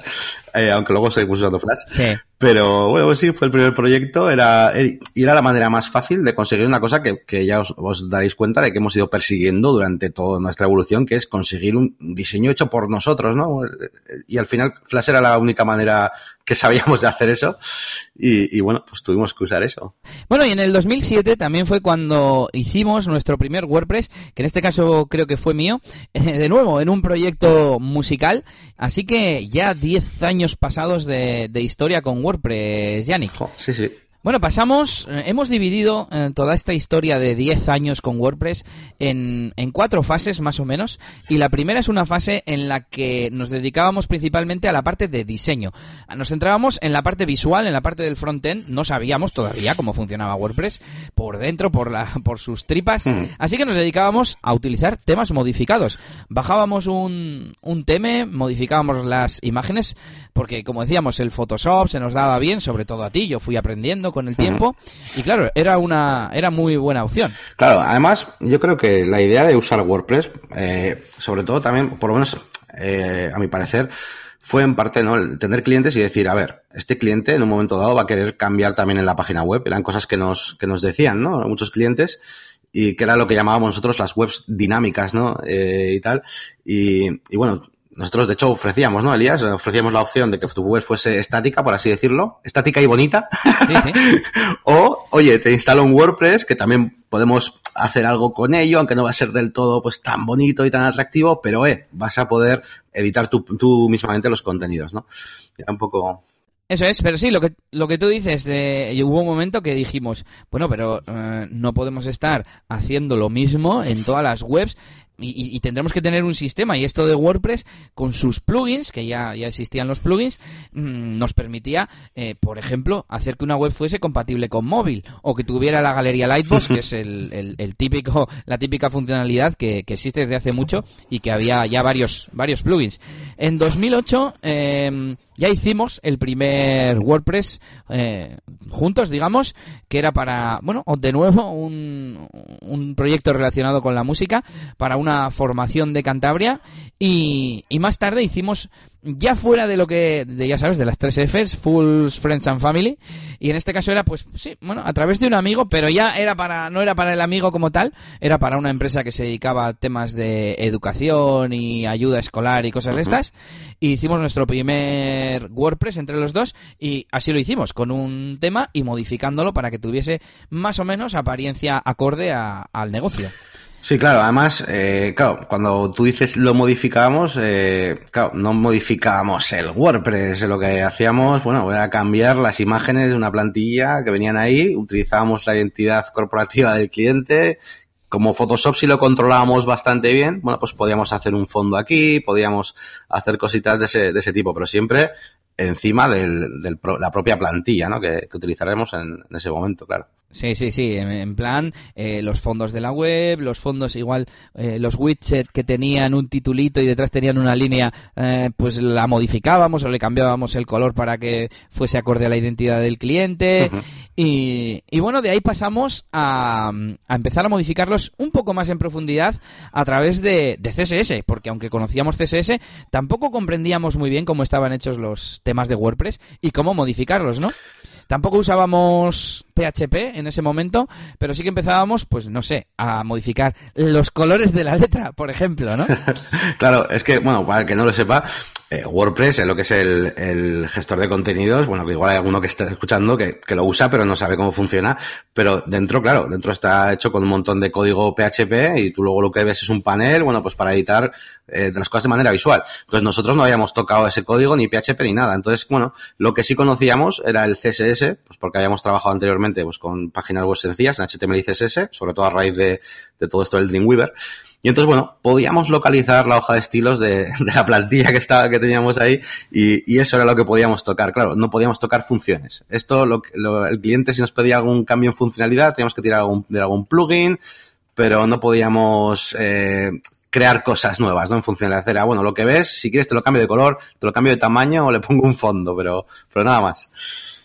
eh, aunque luego seguimos usando Flash. Sí. Pero bueno, pues sí, fue el primer proyecto, era, y era la manera más fácil de conseguir una cosa que, que ya os, os daréis cuenta de que hemos ido persiguiendo durante toda nuestra evolución, que es conseguir un diseño hecho por nosotros, ¿no? Y al final Flash era la única manera que sabíamos de hacer eso, y, y bueno, pues tuvimos que usar eso. Bueno, y en el 2007 también fue cuando hicimos nuestro primer WordPress, que en este caso creo que fue mío, de nuevo en un proyecto musical. Así que ya 10 años pasados de, de historia con WordPress, Yannick. Sí, sí. Bueno, pasamos, eh, hemos dividido eh, toda esta historia de 10 años con WordPress en, en, cuatro fases más o menos. Y la primera es una fase en la que nos dedicábamos principalmente a la parte de diseño. Nos centrábamos en la parte visual, en la parte del frontend. No sabíamos todavía cómo funcionaba WordPress por dentro, por, la, por sus tripas. Así que nos dedicábamos a utilizar temas modificados. Bajábamos un, un tema, modificábamos las imágenes, porque como decíamos, el Photoshop se nos daba bien, sobre todo a ti. Yo fui aprendiendo con el tiempo. Y claro, era una era muy buena opción. Claro, además, yo creo que la idea de usar WordPress, eh, sobre todo también, por lo menos eh, a mi parecer, fue en parte no el tener clientes y decir, a ver, este cliente en un momento dado va a querer cambiar también en la página web. Eran cosas que nos, que nos decían, ¿no? Muchos clientes y que era lo que llamábamos nosotros las webs dinámicas, ¿no? Eh, y tal. Y, y bueno, nosotros, de hecho, ofrecíamos, ¿no, Elías? Ofrecíamos la opción de que tu web fuese estática, por así decirlo, estática y bonita. Sí, sí. o, oye, te instalo un WordPress que también podemos hacer algo con ello, aunque no va a ser del todo pues tan bonito y tan atractivo, pero eh, vas a poder editar tú, tú mismamente los contenidos, ¿no? Era un poco eso es, pero sí, lo que, lo que tú dices, de, hubo un momento que dijimos, bueno, pero eh, no podemos estar haciendo lo mismo en todas las webs y, tendremos que tener un sistema y esto de WordPress con sus plugins, que ya, ya existían los plugins, mm, nos permitía, eh, por ejemplo, hacer que una web fuese compatible con móvil o que tuviera la galería Lightbox, que es el, el, típico, la típica funcionalidad que, que, existe desde hace mucho y que había ya varios, varios plugins. En 2008 eh, ya hicimos el primer WordPress eh, juntos, digamos, que era para, bueno, de nuevo un, un proyecto relacionado con la música, para una formación de Cantabria y, y más tarde hicimos ya fuera de lo que, de, ya sabes, de las tres Fs, Fools, Friends and Family, y en este caso era, pues, sí, bueno, a través de un amigo, pero ya era para, no era para el amigo como tal, era para una empresa que se dedicaba a temas de educación y ayuda escolar y cosas de estas, y hicimos nuestro primer WordPress entre los dos, y así lo hicimos, con un tema y modificándolo para que tuviese más o menos apariencia acorde al negocio. Sí, claro. Además, eh, claro, cuando tú dices lo modificábamos, eh, claro, no modificábamos el WordPress. Lo que hacíamos, bueno, era cambiar las imágenes de una plantilla que venían ahí, utilizábamos la identidad corporativa del cliente. Como Photoshop si lo controlábamos bastante bien, bueno, pues podíamos hacer un fondo aquí, podíamos hacer cositas de ese, de ese tipo, pero siempre encima de del, la propia plantilla, ¿no? Que, que utilizaremos en ese momento, claro. Sí, sí, sí, en, plan eh, los fondos de la web, los fondos igual, eh, los widgets que tenían un titulito y detrás tenían una línea, eh, pues la modificábamos o le cambiábamos el color para que fuese acorde a la identidad del cliente. y, y, bueno, de ahí pasamos a, a, empezar a modificarlos un poco más en profundidad a través de, de CSS, porque aunque conocíamos CSS, tampoco comprendíamos muy bien cómo estaban hechos los temas de WordPress y cómo modificarlos, ¿no? Tampoco usábamos PHP en ese momento, pero sí que empezábamos, pues no sé, a modificar los colores de la letra, por ejemplo, ¿no? claro, es que, bueno, para el que no lo sepa, eh, WordPress, es lo que es el, gestor de contenidos, bueno, que igual hay alguno que está escuchando que, lo usa pero no sabe cómo funciona, pero dentro, claro, dentro está hecho con un montón de código PHP y tú luego lo que ves es un panel, bueno, pues para editar eh, las cosas de manera visual. Entonces nosotros no habíamos tocado ese código ni PHP ni nada. Entonces, bueno, lo que sí conocíamos era el CSS, pues porque habíamos trabajado anteriormente pues con páginas web sencillas en HTML y CSS, sobre todo a raíz de, de todo esto del Dreamweaver. Y entonces, bueno, podíamos localizar la hoja de estilos de, la plantilla que estaba, que teníamos ahí, y, y, eso era lo que podíamos tocar. Claro, no podíamos tocar funciones. Esto, lo, el cliente, si nos pedía algún cambio en funcionalidad, teníamos que tirar algún, de algún plugin, pero no podíamos eh, crear cosas nuevas, ¿no? En funcionalidad. Era, bueno, lo que ves, si quieres te lo cambio de color, te lo cambio de tamaño o le pongo un fondo, pero, pero nada más.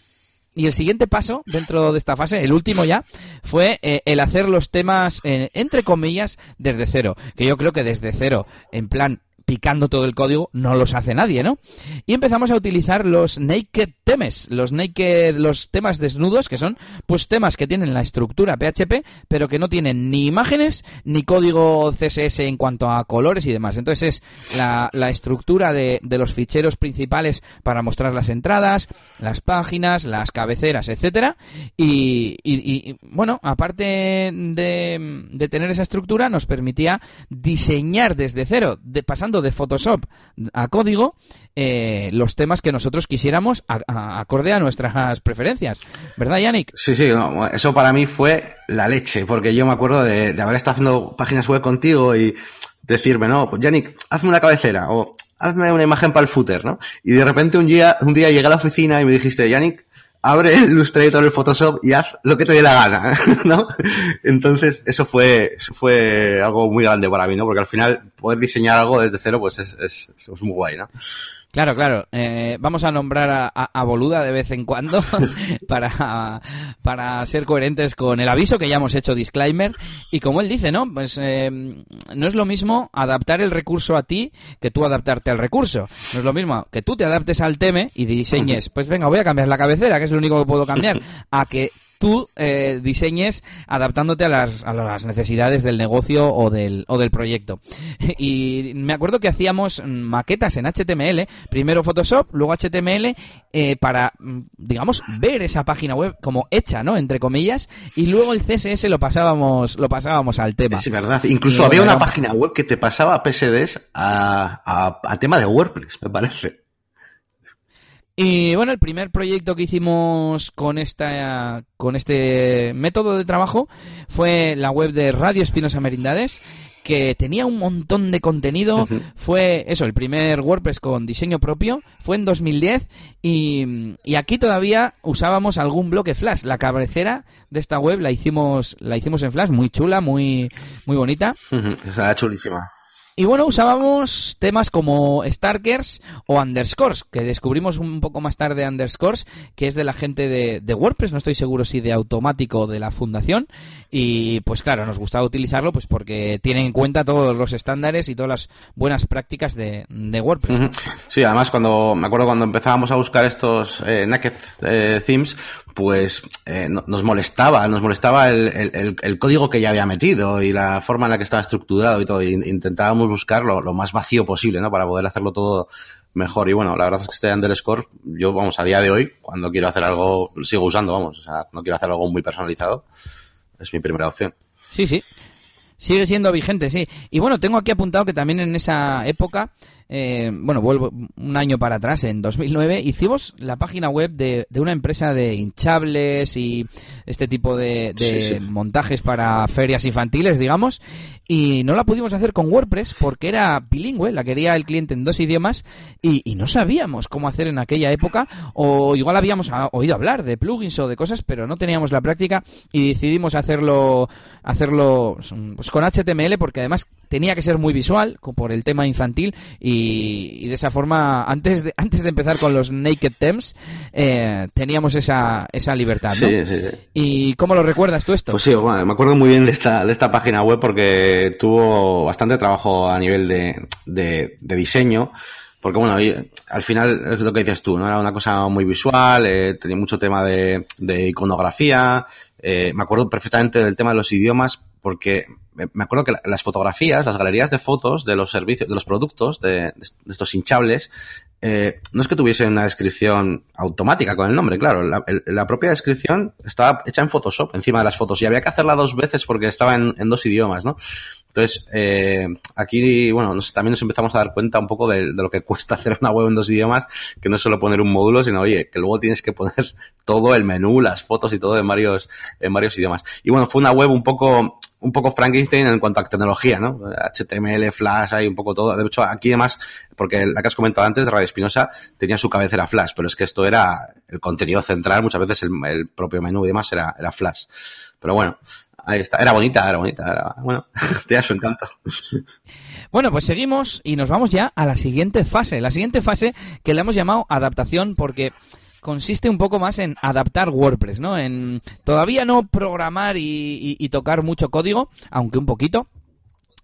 Y el siguiente paso dentro de esta fase, el último ya, fue eh, el hacer los temas, eh, entre comillas, desde cero. Que yo creo que desde cero, en plan picando todo el código, no los hace nadie, ¿no? Y empezamos a utilizar los naked temes, los naked, los temas desnudos, que son pues temas que tienen la estructura PHP, pero que no tienen ni imágenes ni código CSS en cuanto a colores y demás. Entonces es la, la estructura de, de, los ficheros principales para mostrar las entradas, las páginas, las cabeceras, etcétera. Y, bueno, aparte de, de tener esa estructura, nos permitía diseñar desde cero, pasando de Photoshop a código eh, los temas que nosotros quisiéramos acorde a nuestras preferencias. ¿Verdad, Yannick? Sí, sí, eso para mí fue la leche, porque yo me acuerdo de, de haber estado haciendo páginas web contigo y decirme, no, pues Yannick, hazme una cabecera o hazme una imagen para el footer, ¿no? Y de repente un día, un día llegué a la oficina y me dijiste, Yannick, abre el Illustrator, el Photoshop y haz lo que te dé la gana, ¿no? Entonces, eso fue, eso fue algo muy grande para mí, ¿no? Porque al final, poder diseñar algo desde cero, pues es, es, es muy guay, ¿no? Claro, claro. Eh, vamos a nombrar a, Boluda de vez en cuando para, para ser coherentes con el aviso que ya hemos hecho, disclaimer. Y como él dice, ¿no? Pues eh, no es lo mismo adaptar el recurso a ti que tú adaptarte al recurso. No es lo mismo que tú te adaptes al teme y diseñes, pues venga, voy a cambiar la cabecera, que es lo único que puedo cambiar, a que tú eh, diseñes adaptándote a las, a las, necesidades del negocio o del, o del proyecto. Y me acuerdo que hacíamos maquetas en HTML, primero Photoshop, luego HTML, eh, para, mm, digamos, ver esa página web como hecha, ¿no? Entre comillas, y luego el CSS lo pasábamos, lo pasábamos al tema. Es verdad, incluso había una página web que te pasaba PSDs a, a, a tema de WordPress, me parece. Y bueno, el primer proyecto que hicimos con esta con este método de trabajo fue la web de Radio Espinosa Merindades, que tenía un montón de contenido. Fue eso, el primer WordPress con diseño propio. Fue en 2010 y, y, aquí todavía usábamos algún bloque Flash. La cabecera de esta web la hicimos la hicimos en Flash, muy chula, muy muy bonita. Esa chulísima. Y bueno, usábamos temas como Starkers o Underscores, que descubrimos un poco más tarde Underscores, que es de la gente de, WordPress, no estoy seguro si de automático de la fundación. Y pues claro, nos gustaba utilizarlo pues porque tiene en cuenta todos los estándares y todas las buenas prácticas de, WordPress. Sí, además cuando me acuerdo cuando empezábamos a buscar estos eh, naked eh, themes, pues eh, nos molestaba, nos molestaba el, el, código que ya había metido y la forma en la que estaba estructurado y todo. Intentábamos buscar lo, más vacío posible, ¿no? Para poder hacerlo todo mejor. Y bueno, la verdad es que este underscore, yo, vamos, a día de hoy, cuando quiero hacer algo, sigo usando, vamos, o sea, no quiero hacer algo muy personalizado, es mi primera opción. Sí, sí. Sigue siendo vigente, sí. Y bueno, tengo aquí apuntado que también en esa época eh, bueno, vuelvo un año para atrás, en 2009, hicimos la página web de, una empresa de hinchables y este tipo de, montajes para ferias infantiles, digamos, y no la pudimos hacer con WordPress porque era bilingüe, la quería el cliente en dos idiomas y, no sabíamos cómo hacer en aquella época, o igual habíamos oído hablar de plugins o de cosas, pero no teníamos la práctica y decidimos hacerlo, hacerlo pues, con HTML porque además tenía que ser muy visual por el tema infantil y, de esa forma, antes de, antes de empezar con los Naked Temps, eh, teníamos esa, esa libertad, ¿no? Sí, sí, sí. ¿Y cómo lo recuerdas tú esto? Pues sí, me acuerdo muy bien de esta, de esta página web porque tuvo bastante trabajo a nivel de, de, diseño. Porque bueno, al final es lo que dices tú, ¿no? Era una cosa muy visual, eh, tenía mucho tema de, de iconografía, eh, me acuerdo perfectamente del tema de los idiomas, porque me acuerdo que las fotografías, las galerías de fotos de los servicios, de los productos, de, estos hinchables, eh, no es que tuviesen una descripción automática con el nombre, claro, la, propia descripción estaba hecha en Photoshop encima de las fotos y había que hacerla dos veces porque estaba en, dos idiomas, ¿no? Entonces, eh, aquí, bueno, también nos empezamos a dar cuenta un poco de, lo que cuesta hacer una web en dos idiomas, que no es solo poner un módulo, sino, oye, que luego tienes que poner todo el menú, las fotos y todo en varios, en varios idiomas. Y bueno, fue una web un poco un poco Frankenstein en cuanto a tecnología, ¿no? HTML, Flash, hay un poco todo. De hecho, aquí además, porque la que has comentado antes, Radio Espinosa, tenía su cabecera Flash, pero es que esto era el contenido central, muchas veces el, propio menú y demás era, era Flash. Pero bueno, ahí está. Era bonita, era bonita. Era, bueno, tenía su encanto. Bueno, pues seguimos y nos vamos ya a la siguiente fase. La siguiente fase que le hemos llamado adaptación porque consiste un poco más en adaptar WordPress, ¿no? En todavía no programar y, tocar mucho código, aunque un poquito,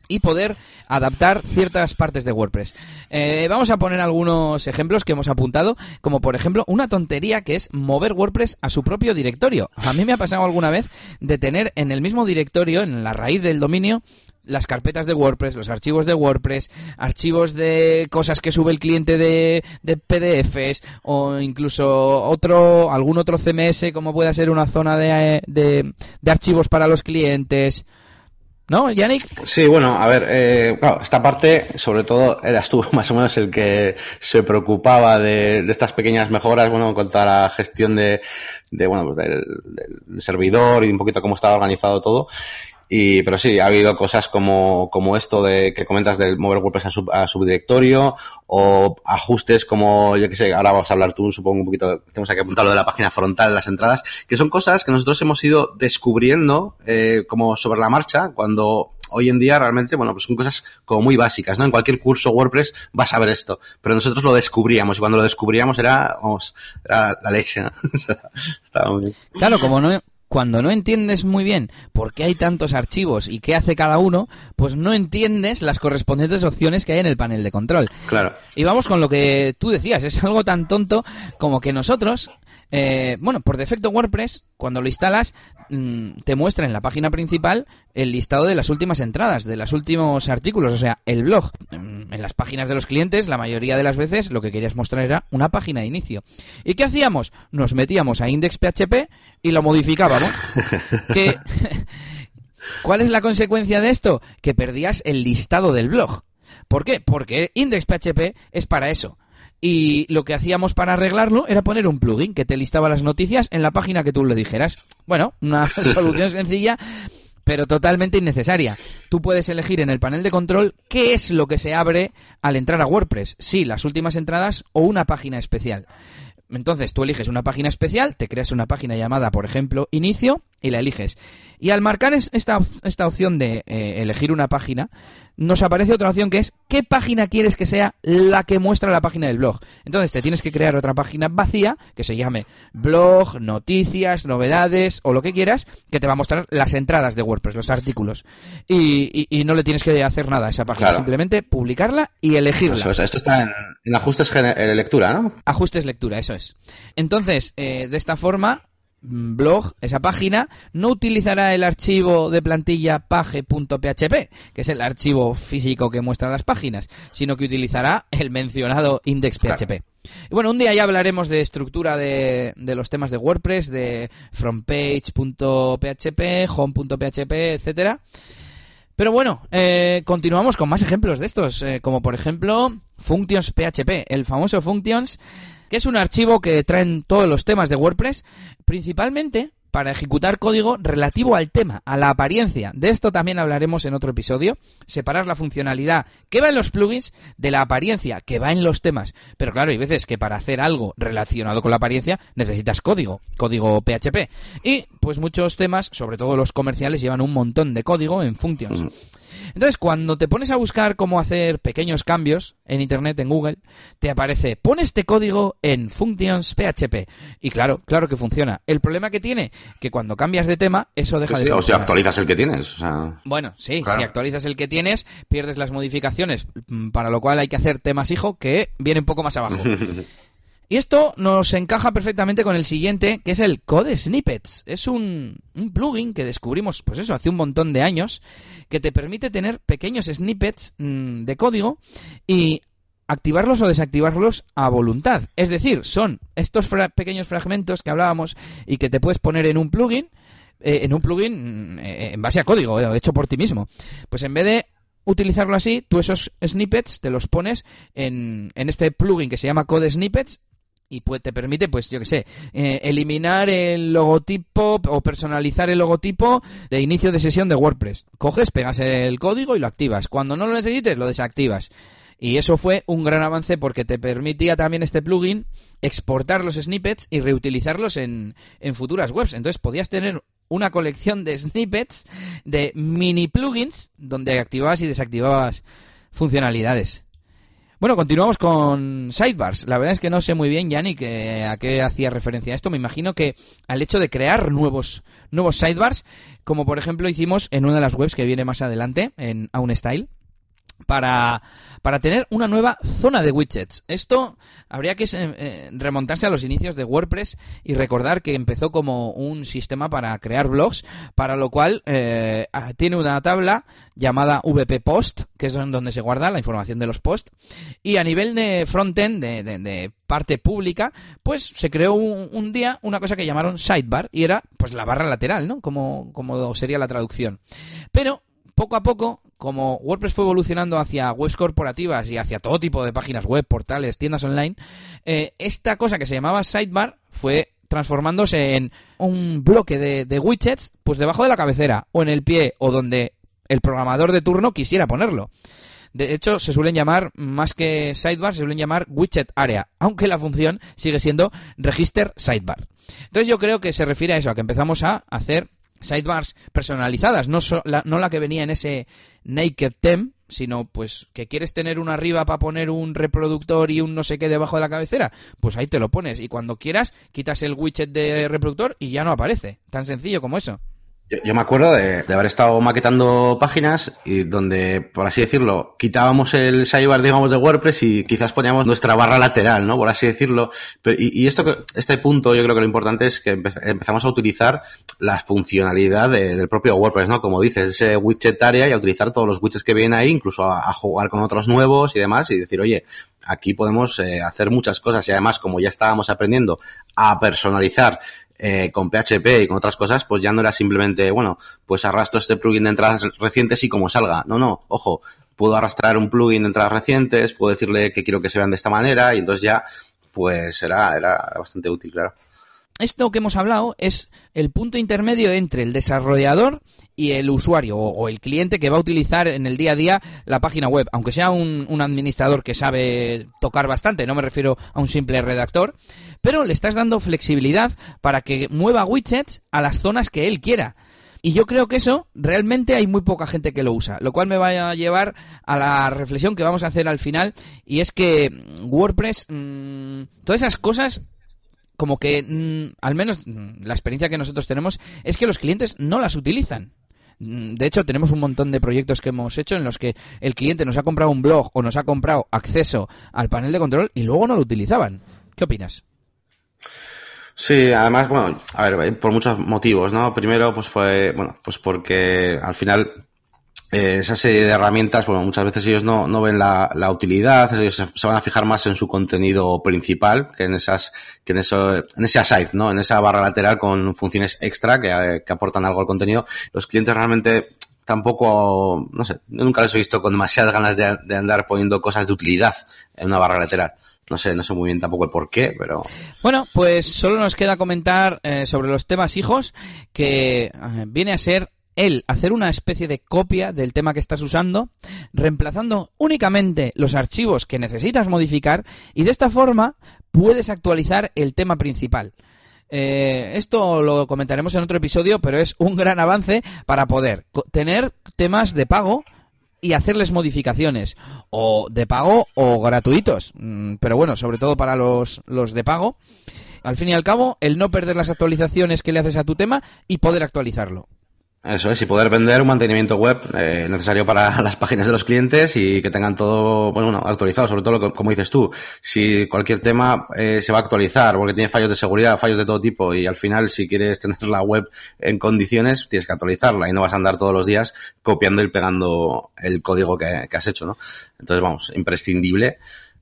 y poder adaptar ciertas partes de WordPress. Eh, vamos a poner algunos ejemplos que hemos apuntado, como por ejemplo una tontería que es mover WordPress a su propio directorio. A mí me ha pasado alguna vez de tener en el mismo directorio, en la raíz del dominio, las carpetas de WordPress, los archivos de WordPress, archivos de cosas que sube el cliente de, de PDFs o incluso otro, algún otro CMS como pueda ser una zona de, de, de archivos para los clientes. ¿No, Yannick? Sí, bueno, a ver, eh, claro, esta parte, sobre todo, eras tú más o menos el que se preocupaba de, de estas pequeñas mejoras, bueno, en cuanto a la gestión de, de bueno, pues del, del, servidor y un poquito cómo estaba organizado todo. Y, pero sí, ha habido cosas como, como esto de que comentas del mover WordPress a, sub, a subdirectorio o ajustes como, yo que sé, ahora vamos a hablar tú, supongo un poquito, tenemos aquí apuntado lo de la página frontal, las entradas, que son cosas que nosotros hemos ido descubriendo eh, como sobre la marcha cuando hoy en día realmente, bueno, pues son cosas como muy básicas, ¿no? En cualquier curso WordPress vas a ver esto, pero nosotros lo descubríamos y cuando lo descubríamos era, vamos, era la leche, ¿no? Estaba muy bien. Claro, como no, cuando no entiendes muy bien por qué hay tantos archivos y qué hace cada uno, pues no entiendes las correspondientes opciones que hay en el panel de control. Claro. Y vamos con lo que tú decías, es algo tan tonto como que nosotros, eh, bueno, por defecto WordPress, cuando lo instalas, mmm, te muestra en la página principal el listado de las últimas entradas, de los últimos artículos, o sea, el blog. En las páginas de los clientes, la mayoría de las veces lo que querías mostrar era una página de inicio. ¿Y qué hacíamos? Nos metíamos a index.php y lo modificábamos. que, ¿Cuál es la consecuencia de esto? Que perdías el listado del blog. ¿Por qué? Porque index.php es para eso. Y lo que hacíamos para arreglarlo era poner un plugin que te listaba las noticias en la página que tú le dijeras. Bueno, una solución sencilla, pero totalmente innecesaria. Tú puedes elegir en el panel de control qué es lo que se abre al entrar a WordPress. Sí, las últimas entradas o una página especial. Entonces tú eliges una página especial, te creas una página llamada, por ejemplo, inicio, y la eliges. Y al marcar esta, esta opción de eh, elegir una página, nos aparece otra opción que es qué página quieres que sea la que muestra la página del blog. Entonces te tienes que crear otra página vacía que se llame blog, noticias, novedades o lo que quieras, que te va a mostrar las entradas de WordPress, los artículos. Y, y, y no le tienes que hacer nada a esa página, Claro. simplemente publicarla y elegirla. Eso es. Esto está en, en ajustes gener- eh, lectura, ¿no? Ajustes lectura, eso es. Entonces, eh, de esta forma, blog, esa página, no utilizará el archivo de plantilla page.php, que es el archivo físico que muestra las páginas, sino que utilizará el mencionado index.php. Claro. Y bueno, un día ya hablaremos de estructura de, de los temas de WordPress, de frontpage.php, home.php, etcétera. Pero bueno, eh, continuamos con más ejemplos de estos, eh, como por ejemplo Functions PHP, el famoso Functions, que es un archivo que traen todos los temas de WordPress, principalmente para ejecutar código relativo al tema, a la apariencia. De esto también hablaremos en otro episodio. Separar la funcionalidad que va en los plugins de la apariencia que va en los temas. Pero claro, hay veces que para hacer algo relacionado con la apariencia necesitas código, código PHP. Y pues muchos temas, sobre todo los comerciales, llevan un montón de código en functions. Entonces, cuando te pones a buscar cómo hacer pequeños cambios en Internet, en Google, te aparece, pon este código en Functions PHP. Y claro, claro que funciona. El problema que tiene, que cuando cambias de tema, eso deja Sí, de o si actualizas el que tienes. O sea, Bueno, sí, Claro. si actualizas el que tienes, pierdes las modificaciones, para lo cual hay que hacer temas hijo que viene un poco más abajo. Y esto nos encaja perfectamente con el siguiente, que es el Code Snippets. Es un, un plugin que descubrimos, pues eso, hace un montón de años, que te permite tener pequeños snippets mm, de código y activarlos o desactivarlos a voluntad. Es decir, son estos fra- pequeños fragmentos que hablábamos y que te puedes poner en un plugin, eh, en un plugin mm, eh, en base a código, eh, hecho por ti mismo. Pues en vez de utilizarlo así, tú esos snippets te los pones en, en este plugin que se llama Code Snippets y pues te permite, pues yo que sé, eh, eliminar el logotipo o personalizar el logotipo de inicio de sesión de WordPress. Coges, pegas el código y lo activas. Cuando no lo necesites, lo desactivas. Y eso fue un gran avance porque te permitía también este plugin exportar los snippets y reutilizarlos en, en futuras webs. Entonces podías tener una colección de snippets de mini plugins donde activabas y desactivabas funcionalidades. Bueno, continuamos con sidebars. La verdad es que no sé muy bien, Yannick, eh, a qué hacía referencia esto. Me imagino que al hecho de crear nuevos, nuevos sidebars, como por ejemplo hicimos en una de las webs que viene más adelante, en Aunstyle, para, para tener una nueva zona de widgets. Esto habría que eh, remontarse a los inicios de WordPress y recordar que empezó como un sistema para crear blogs, para lo cual eh, tiene una tabla llamada VP Post, que es donde se guarda la información de los posts, y a nivel de frontend, de, de, de parte pública, pues se creó un, un, día una cosa que llamaron sidebar, y era pues la barra lateral, ¿no? Como, como sería la traducción. Pero poco a poco, como WordPress fue evolucionando hacia webs corporativas y hacia todo tipo de páginas web, portales, tiendas online, eh, esta cosa que se llamaba sidebar fue transformándose en un bloque de, de widgets, pues debajo de la cabecera, o en el pie, o donde el programador de turno quisiera ponerlo. De hecho, se suelen llamar, más que sidebar, se suelen llamar widget area, aunque la función sigue siendo register sidebar. Entonces yo creo que se refiere a eso, a que empezamos a hacer sidebars personalizadas, no, la, no la que venía en ese naked theme, sino pues que quieres tener una arriba para poner un reproductor y un no sé qué debajo de la cabecera, pues ahí te lo pones y cuando quieras quitas el widget de reproductor y ya no aparece, tan sencillo como eso. Yo, me acuerdo de, haber estado maquetando páginas y donde, por así decirlo, quitábamos el sidebar, digamos, de WordPress y quizás poníamos nuestra barra lateral, ¿no? Por así decirlo. y, esto, este punto, yo creo que lo importante es que empezamos a utilizar la funcionalidad del propio WordPress, ¿no? Como dices, ese widget área y a utilizar todos los widgets que vienen ahí, incluso a, jugar con otros nuevos y demás y decir, oye, aquí podemos eh, hacer muchas cosas y además, como ya estábamos aprendiendo a personalizar eh, con PHP y con otras cosas, pues ya no era simplemente, bueno, pues arrastro este plugin de entradas recientes y como salga. No, no, ojo, puedo arrastrar un plugin de entradas recientes, puedo decirle que quiero que se vean de esta manera y entonces ya, pues era, era bastante útil, claro esto que hemos hablado es el punto intermedio entre el desarrollador y el usuario o, el cliente que va a utilizar en el día a día la página web. Aunque sea un, administrador que sabe tocar bastante, no me refiero a un simple redactor, pero le estás dando flexibilidad para que mueva widgets a las zonas que él quiera. Y yo creo que eso realmente hay muy poca gente que lo usa, lo cual me va a llevar a la reflexión que vamos a hacer al final, y es que WordPress, mm, todas esas cosas como que, mm, al menos mm, la experiencia que nosotros tenemos, es que los clientes no las utilizan. Mm, de hecho, tenemos un montón de proyectos que hemos hecho en los que el cliente nos ha comprado un blog o nos ha comprado acceso al panel de control y luego no lo utilizaban. ¿Qué opinas? Sí, además, bueno, a ver, por muchos motivos, ¿no? Primero, pues fue, bueno, pues porque al final eh, esa serie de herramientas, bueno, muchas veces ellos no, no ven la, la utilidad, ellos se, van a fijar más en su contenido principal que en esas, que en eso, en ese aside, ¿no? En esa barra lateral con funciones extra que, que aportan algo al contenido. Los clientes realmente tampoco, no sé, nunca los he visto con demasiadas ganas de, de, andar poniendo cosas de utilidad en una barra lateral. No sé, no sé muy bien tampoco el por qué, pero... Bueno, pues solo nos queda comentar eh, sobre los temas hijos, que eh, viene a ser el hacer una especie de copia del tema que estás usando, reemplazando únicamente los archivos que necesitas modificar y de esta forma puedes actualizar el tema principal. Eh, esto lo comentaremos en otro episodio, pero es un gran avance para poder tener temas de pago y hacerles modificaciones o de pago o gratuitos, mm, pero bueno, sobre todo para los, los de pago. Al fin y al cabo, el no perder las actualizaciones que le haces a tu tema y poder actualizarlo. Eso es, y poder vender un mantenimiento web eh, necesario para las páginas de los clientes y que tengan todo bueno, actualizado, sobre todo lo como dices tú. Si cualquier tema eh, se va a actualizar porque tiene fallos de seguridad, fallos de todo tipo y al final si quieres tener la web en condiciones tienes que actualizarla y no vas a andar todos los días copiando y pegando el código que, que has hecho, ¿no? Entonces, vamos, imprescindible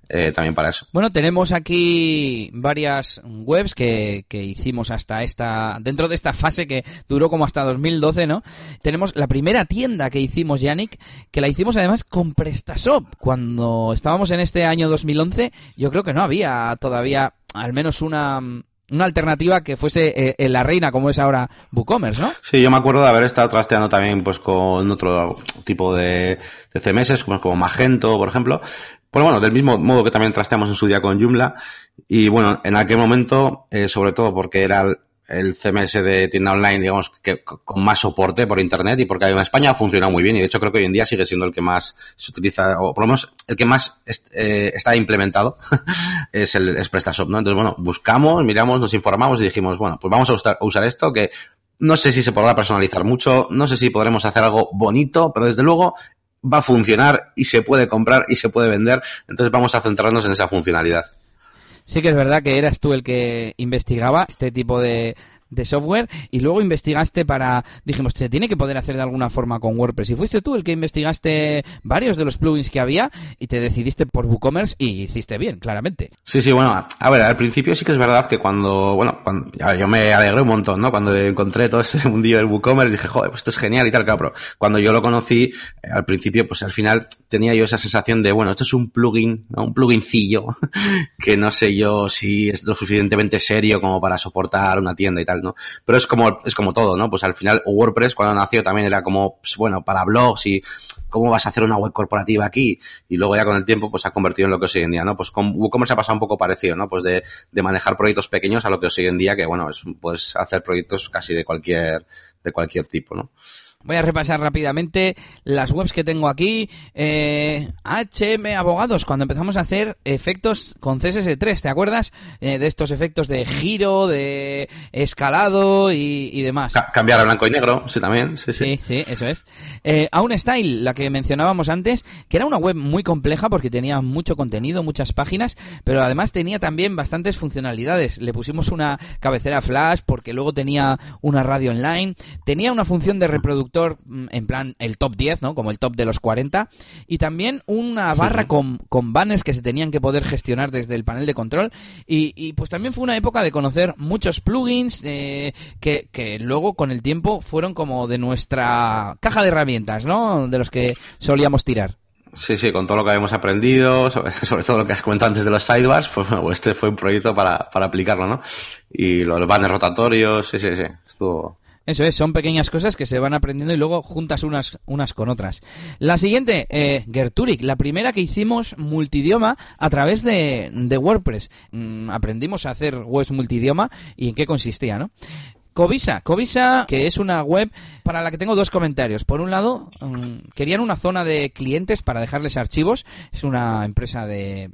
eh, también para eso. Bueno, tenemos aquí varias webs que, que, hicimos hasta esta, dentro de esta fase que duró como hasta 2012, ¿no? Tenemos la primera tienda que hicimos, Yannick, que la hicimos además con PrestaShop. Cuando estábamos en este año 2011, yo creo que no había todavía al menos una, una alternativa que fuese eh, en la reina como es ahora WooCommerce, ¿no? Sí, yo me acuerdo de haber estado trasteando también pues con otro tipo de, de CMS, como, como Magento, por ejemplo, pues bueno, del mismo modo que también trasteamos en su día con Joomla. Y bueno, en aquel momento, eh, sobre todo porque era el, CMS de tienda online, digamos, que con más soporte por internet y porque en España ha funcionado muy bien y de hecho creo que hoy en día sigue siendo el que más se utiliza, o por lo menos el que más eh, está implementado es el es PrestaShop, ¿no? Entonces, bueno, buscamos, miramos, nos informamos y dijimos, bueno, pues vamos a usar, a usar esto que no sé si se podrá personalizar mucho, no sé si podremos hacer algo bonito, pero desde luego va a funcionar y se puede comprar y se puede vender. Entonces vamos a centrarnos en esa funcionalidad. Sí que es verdad que eras tú el que investigaba este tipo de, de software y luego investigaste para, dijimos, se tiene que poder hacer de alguna forma con WordPress. Y fuiste tú el que investigaste varios de los plugins que había y te decidiste por WooCommerce y hiciste bien, claramente. Sí, sí, bueno, a ver, al principio sí que es verdad que cuando, bueno, cuando, yo me alegré un montón, ¿no? Cuando encontré todo este mundillo del WooCommerce dije, joder, pues esto es genial y tal, claro, pero cuando yo lo conocí, eh, al principio, pues al final tenía yo esa sensación de, bueno, esto es un plugin, ¿no? un plugincillo, que no sé yo si es lo suficientemente serio como para soportar una tienda y tal. ¿No? Pero es como, es como todo, ¿no? Pues al final WordPress cuando nació también era como, pues, bueno, para blogs y cómo vas a hacer una web corporativa aquí y luego ya con el tiempo pues se ha convertido en lo que es hoy en día, ¿no? Pues con WooCommerce ha pasado un poco parecido, ¿no? Pues de, de manejar proyectos pequeños a lo que es hoy en día que, bueno, es, puedes hacer proyectos casi de cualquier, de cualquier tipo, ¿no? Voy a repasar rápidamente las webs que tengo aquí. Eh, HM Abogados, cuando empezamos a hacer efectos con CSS3, ¿te acuerdas? Eh, de estos efectos de giro, de escalado y, demás. cambiar a blanco y negro, sí, también. Sí, sí, sí, eso es. Eh, un Style, la que mencionábamos antes, que era una web muy compleja porque tenía mucho contenido, muchas páginas, pero además tenía también bastantes funcionalidades. Le pusimos una cabecera flash porque luego tenía una radio online, tenía una función de reproductor Mm, en plan el top 10, ¿no? Como el top de los 40. Y también una barra con, con, banners que se tenían que poder gestionar desde el panel de control. Y, pues también fue una época de conocer muchos plugins eh, que, que luego con el tiempo fueron como de nuestra caja de herramientas, ¿no? De los que solíamos tirar. Sí, sí, con todo lo que habíamos aprendido, sobre, todo lo que has comentado antes de los sidebars, pues bueno, este fue un proyecto para, para aplicarlo, ¿no? Y los banners rotatorios, sí, sí, sí, estuvo, eso es, son pequeñas cosas que se van aprendiendo y luego juntas unas, unas con otras. La siguiente, eh, Gerturic, la primera que hicimos multidioma a través de, de WordPress. Mm, aprendimos a hacer webs multidioma y en qué consistía, ¿no? Covisa, Covisa, que es una web para la que tengo dos comentarios. Por un lado, mm, querían una zona de clientes para dejarles archivos. Es una empresa de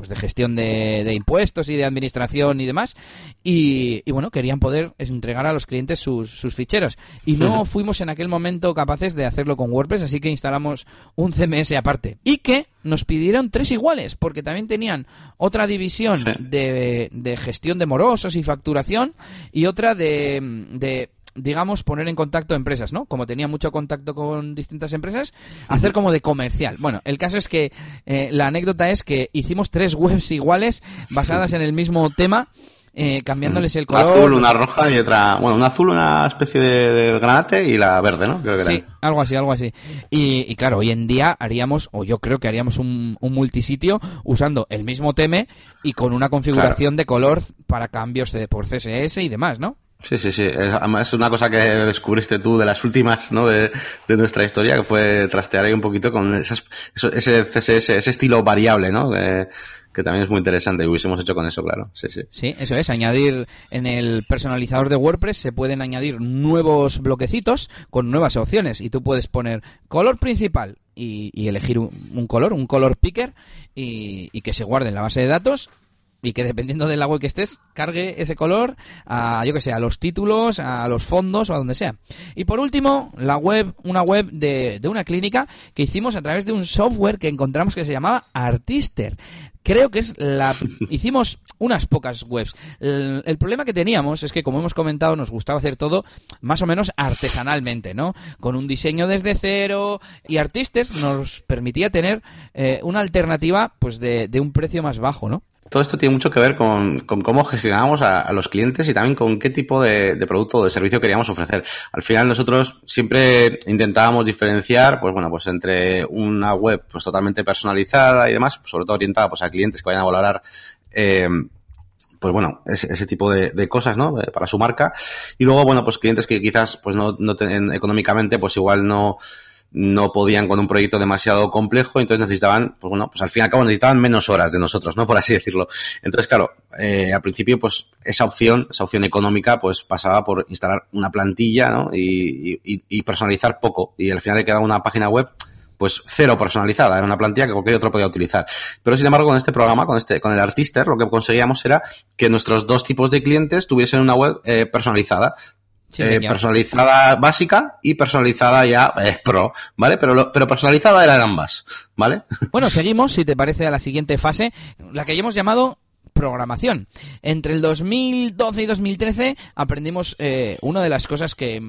pues de gestión de, impuestos y de administración y demás. Y, bueno, querían poder entregar a los clientes sus, sus ficheros. Y no fuimos en aquel momento capaces de hacerlo con WordPress, así que instalamos un CMS aparte. Y que nos pidieron tres iguales, porque también tenían otra división de, de, gestión de morosos y facturación y otra de, de digamos, poner en contacto empresas, ¿no? Como tenía mucho contacto con distintas empresas, hacer como de comercial. Bueno, el caso es que eh, la anécdota es que hicimos tres webs iguales basadas en el mismo tema. Eh, cambiándoles el color. Una azul, una roja y otra. Bueno, una azul, una especie de, granate y la verde, ¿no? Creo que sí, algo así, algo así. Y, claro, hoy en día haríamos, o yo creo que haríamos un, multisitio usando el mismo teme y con una configuración de color para cambios de, por CSS y demás, ¿no? Sí, sí, sí. Es, una cosa que descubriste tú de las últimas, ¿no? De, nuestra historia, que fue trastear ahí un poquito con esas, ese CSS, ese estilo variable, ¿no? que también es muy interesante y hubiésemos hecho con eso, claro. Sí, sí. Sí, eso es. Añadir en el personalizador de WordPress se pueden añadir nuevos bloquecitos con nuevas opciones y tú puedes poner color principal y, elegir un, color, un color picker y que se guarde en la base de datos y que dependiendo del agua que estés, cargue ese color a, yo que sé, a los títulos, a los fondos o a donde sea. Y por último, la web, una web de, de una clínica que hicimos a través de un software que encontramos que se llamaba Artister. Creo que es la... Hicimos unas pocas webs. El, el, problema que teníamos es que, como hemos comentado, nos gustaba hacer todo más o menos artesanalmente, ¿no? Con un diseño desde cero y Artister nos permitía tener eh, una alternativa pues de, de un precio más bajo, ¿no? Todo esto tiene mucho que ver con, cómo gestionábamos a, los clientes y también con qué tipo de, producto o de servicio queríamos ofrecer. Al final nosotros siempre intentábamos diferenciar, pues bueno, pues entre una web pues totalmente personalizada y demás, sobre todo orientada pues a clientes que vayan a valorar eh, pues bueno, ese, ese tipo de, cosas, ¿no? Eh, para su marca. Y luego, bueno, pues clientes que quizás, pues no, no económicamente, pues igual no, no podían con un proyecto demasiado complejo, entonces necesitaban, pues bueno, pues al fin y al cabo necesitaban menos horas de nosotros, ¿no? Por así decirlo. Entonces, claro, eh, al principio, pues esa opción, esa opción económica, pues pasaba por instalar una plantilla, ¿no? Y, personalizar poco. Y al final le quedaba una página web pues cero personalizada, era una plantilla que cualquier otro podía utilizar. Pero sin embargo, con este programa, con este, con el Artister, lo que conseguíamos era que nuestros dos tipos de clientes tuviesen una web eh, personalizada. Eh, personalizada básica y personalizada ya eh, pro, ¿vale? Pero, pero personalizada eran ambas, ¿vale? Bueno, seguimos, si te parece, a la siguiente fase, la que hemos llamado programación. Entre el 2012 y 2013 aprendimos eh, una de las cosas que,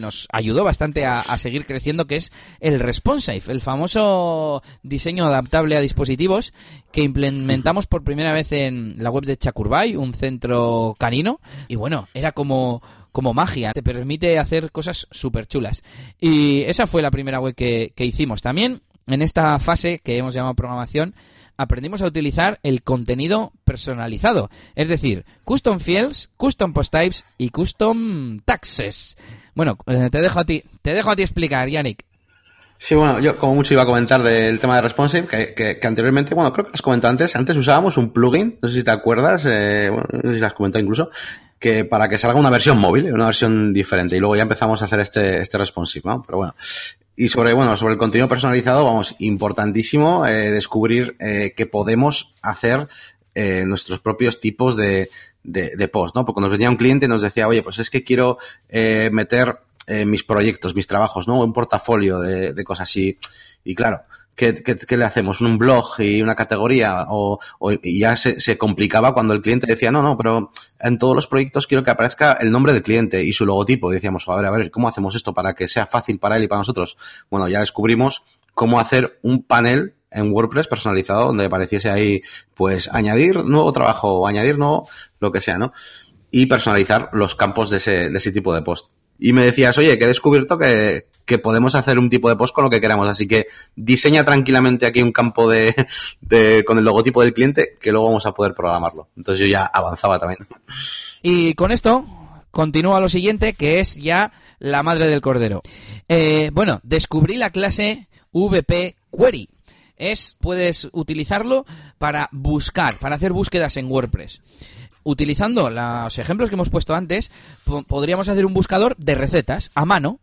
nos ayudó bastante a, seguir creciendo, que es el responsive, el famoso diseño adaptable a dispositivos que implementamos por primera vez en la web de Chakurbay, un centro canino. Y bueno, era como como magia, te permite hacer cosas súper chulas. Y esa fue la primera web que, que hicimos. También en esta fase que hemos llamado programación, aprendimos a utilizar el contenido personalizado, es decir, custom fields, custom post types y custom taxes. Bueno, eh, te dejo a ti, te dejo a ti explicar, Yannick. Sí, bueno, yo como mucho iba a comentar del tema de responsive, que, anteriormente, bueno, creo que has comentado antes, antes usábamos un plugin, no sé si te acuerdas, eh, no sé si lo has comentado incluso, que para que salga una versión móvil, una versión diferente, y luego ya empezamos a hacer este, este responsive, ¿no? Pero bueno, y sobre, bueno, sobre el contenido personalizado, vamos, importantísimo eh, descubrir eh, que podemos hacer eh, nuestros propios tipos de, de, post, ¿no? Porque nos venía un cliente y nos decía, oye, pues es que quiero meter mis proyectos, mis trabajos, ¿no? Un portafolio de, de cosas así. Y claro, ¿qué, qué, le hacemos? ¿Un blog y una categoría? O, o ya se, se, complicaba cuando el cliente decía, no, no, pero en todos los proyectos quiero que aparezca el nombre del cliente y su logotipo. Y decíamos, a ver, a ver, ¿cómo hacemos esto para que sea fácil para él y para nosotros? Bueno, ya descubrimos cómo hacer un panel en WordPress personalizado donde apareciese ahí, pues, añadir nuevo trabajo o añadir nuevo, lo que sea, ¿no? Y personalizar los campos de ese, de ese tipo de post. Y me decías, oye, que he descubierto que, que podemos hacer un tipo de post con lo que queramos. Así que diseña tranquilamente aquí un campo de, con el logotipo del cliente que luego vamos a poder programarlo. Entonces yo ya avanzaba también. Y con esto continúa lo siguiente, que es ya la madre del cordero. Eh, bueno, descubrí la clase VP Query. Es, puedes utilizarlo para buscar, para hacer búsquedas en WordPress utilizando los ejemplos que hemos puesto antes, podríamos hacer un buscador de recetas a mano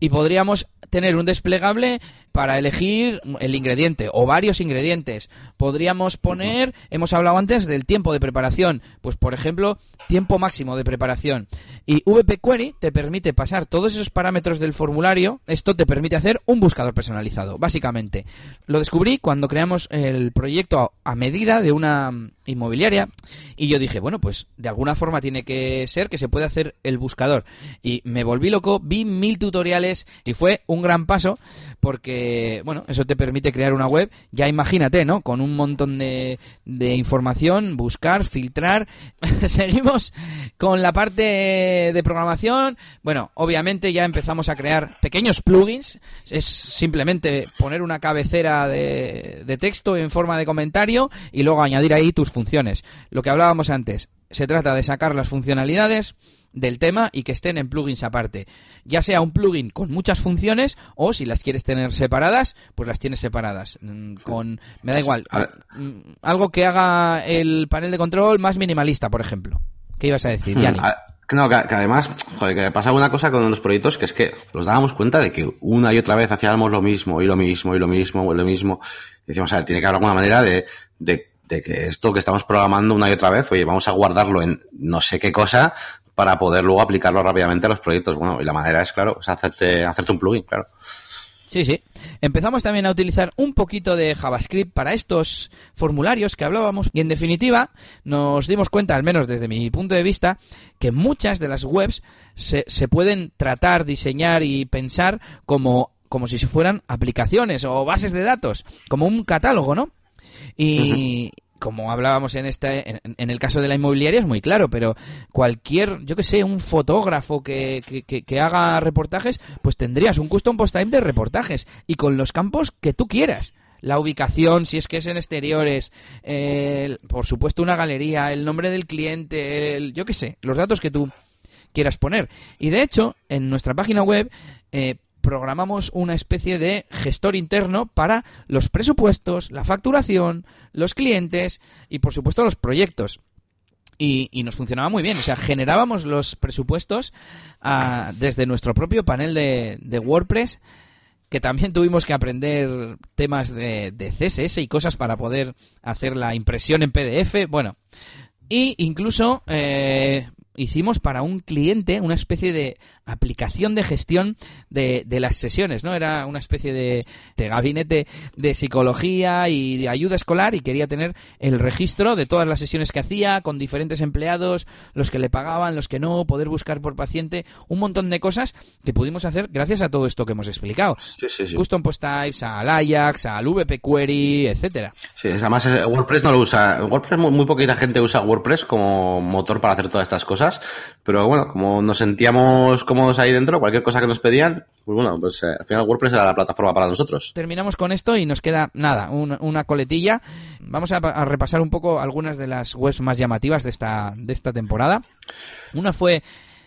y podríamos tener un desplegable para elegir el ingrediente o varios ingredientes. Podríamos poner, hemos hablado antes del tiempo de preparación, pues por ejemplo, tiempo máximo de preparación. Y VP Query te permite pasar todos esos parámetros del formulario, esto te permite hacer un buscador personalizado, básicamente. Lo descubrí cuando creamos el proyecto a medida de una inmobiliaria y yo dije, bueno, pues de alguna forma tiene que ser que se puede hacer el buscador. Y me volví loco, vi mil tutoriales y fue un gran paso porque, bueno, eso te permite crear una web, ya imagínate, ¿no? Con un montón de, de información, buscar, filtrar. Seguimos con la parte de programación. Bueno, obviamente ya empezamos a crear pequeños plugins. Es simplemente poner una cabecera de, de texto en forma de comentario y luego añadir ahí tus funciones. Lo que hablábamos antes, se trata de sacar las funcionalidades del tema y que estén en plugins aparte. Ya sea un plugin con muchas funciones o si las quieres tener separadas, pues las tienes separadas. Mm, con me da igual, mm, algo que haga el panel de control más minimalista, por ejemplo. ¿Qué ibas a decir, hmm, Yanni? No, que, además, joder, que pasa una cosa con los proyectos que es que nos dábamos cuenta de que una y otra vez hacíamos lo mismo y lo mismo y lo mismo y lo mismo. Y decíamos, a ver, tiene que haber alguna manera de, de que esto que estamos programando una y otra vez, oye, vamos a guardarlo en no sé qué cosa para poder luego aplicarlo rápidamente a los proyectos. Bueno, y la manera es, claro, es hacerte, hacerte un plugin, claro. Sí, sí. Empezamos también a utilizar un poquito de JavaScript para estos formularios que hablábamos y en definitiva nos dimos cuenta, al menos desde mi punto de vista, que muchas de las webs se, se pueden tratar, diseñar y pensar como, como si fueran aplicaciones o bases de datos, como un catálogo, ¿no? Y, como hablábamos en este en, el caso de la inmobiliaria es muy claro, pero cualquier, yo que sé, un fotógrafo que, que, haga reportajes, pues tendrías un custom post time de reportajes y con los campos que tú quieras. La ubicación, si es que es en exteriores, por supuesto una galería, el nombre del cliente, el, yo qué sé, los datos que tú quieras poner. Y de hecho, en nuestra página web eh, programamos una especie de gestor interno para los presupuestos, la facturación, los clientes y por supuesto los proyectos. Y, nos funcionaba muy bien. O sea, generábamos los presupuestos ah, desde nuestro propio panel de, WordPress, que también tuvimos que aprender temas de, CSS y cosas para poder hacer la impresión en PDF. Bueno, y incluso eh, hicimos para un cliente una especie de aplicación de gestión de, de las sesiones, ¿no? Era una especie de, de, gabinete de psicología y de ayuda escolar y quería tener el registro de todas las sesiones que hacía con diferentes empleados, los que le pagaban, los que no, poder buscar por paciente, un montón de cosas que pudimos hacer gracias a todo esto que hemos explicado. Sí, sí, sí. Custom Post Types, al Ajax, al VP Query, etcétera. Sí, además eh, WordPress no lo usa. WordPress muy, muy poquita gente usa WordPress como motor para hacer todas estas cosas, pero bueno, como nos sentíamos cómodos ahí dentro, cualquier cosa que nos pedían, pues bueno, pues eh, al final WordPress era la plataforma para nosotros. Terminamos con esto y nos queda nada, una, coletilla. Vamos a, a, repasar un poco algunas de las webs más llamativas de esta, de esta temporada. Una fue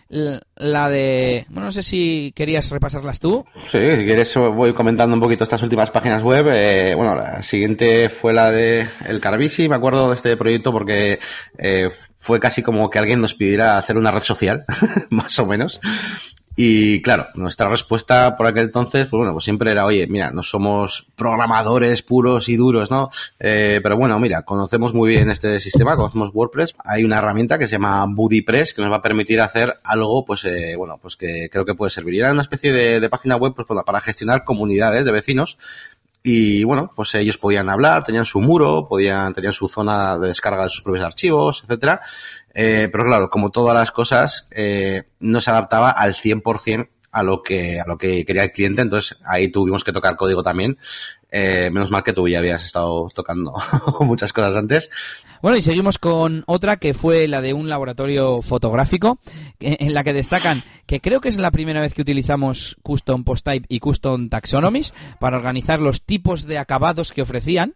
la de... Bueno, no sé si querías repasarlas tú. Sí, si quieres voy comentando un poquito estas últimas páginas web. Eh, bueno, la siguiente fue la de El Carvisi, me acuerdo de este proyecto porque eh, fue casi como que alguien nos pidiera hacer una red social, más o menos. Y claro, nuestra respuesta por aquel entonces, pues bueno, pues siempre era, oye, mira, no somos programadores puros y duros, ¿no? Eh, pero bueno, mira, conocemos muy bien este sistema, conocemos WordPress. Hay una herramienta que se llama BuddyPress que nos va a permitir hacer algo, pues, eh, bueno, pues que creo que puede servir. Era una especie de, página web, pues, para gestionar comunidades de vecinos y bueno, pues ellos podían hablar, tenían su muro, podían, tenían su zona de descarga de sus propios archivos, etcétera. Eh, pero claro, como todas las cosas, eh, no se adaptaba al 100% a lo que, a lo que quería el cliente, entonces ahí tuvimos que tocar código también. Eh, menos mal que tú ya habías estado tocando muchas cosas antes. Bueno, y seguimos con otra que fue la de un laboratorio fotográfico, en la que destacan que creo que es la primera vez que utilizamos Custom Post Type y Custom Taxonomies para organizar los tipos de acabados que ofrecían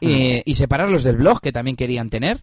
eh, y separarlos del blog que también querían tener.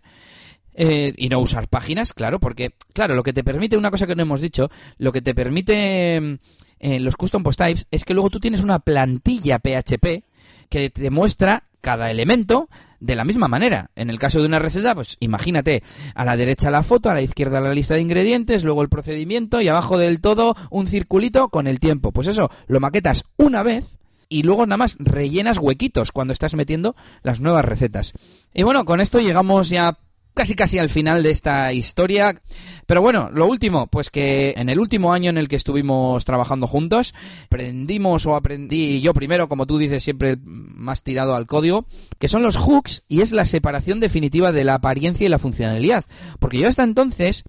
Eh, y no usar páginas, claro, porque, claro, lo que te permite, una cosa que no hemos dicho, lo que te permite eh, los custom post types es que luego tú tienes una plantilla PHP que te muestra cada elemento de la misma manera. En el caso de una receta, pues imagínate, a la derecha la foto, a la izquierda la lista de ingredientes, luego el procedimiento y abajo del todo un circulito con el tiempo. Pues eso, lo maquetas una vez y luego nada más rellenas huequitos cuando estás metiendo las nuevas recetas. Y bueno, con esto llegamos ya casi casi al final de esta historia. Pero bueno, lo último, pues que en el último año en el que estuvimos trabajando juntos, aprendimos o aprendí yo primero, como tú dices, siempre más tirado al código, que son los hooks y es la separación definitiva de la apariencia y la funcionalidad. Porque yo hasta entonces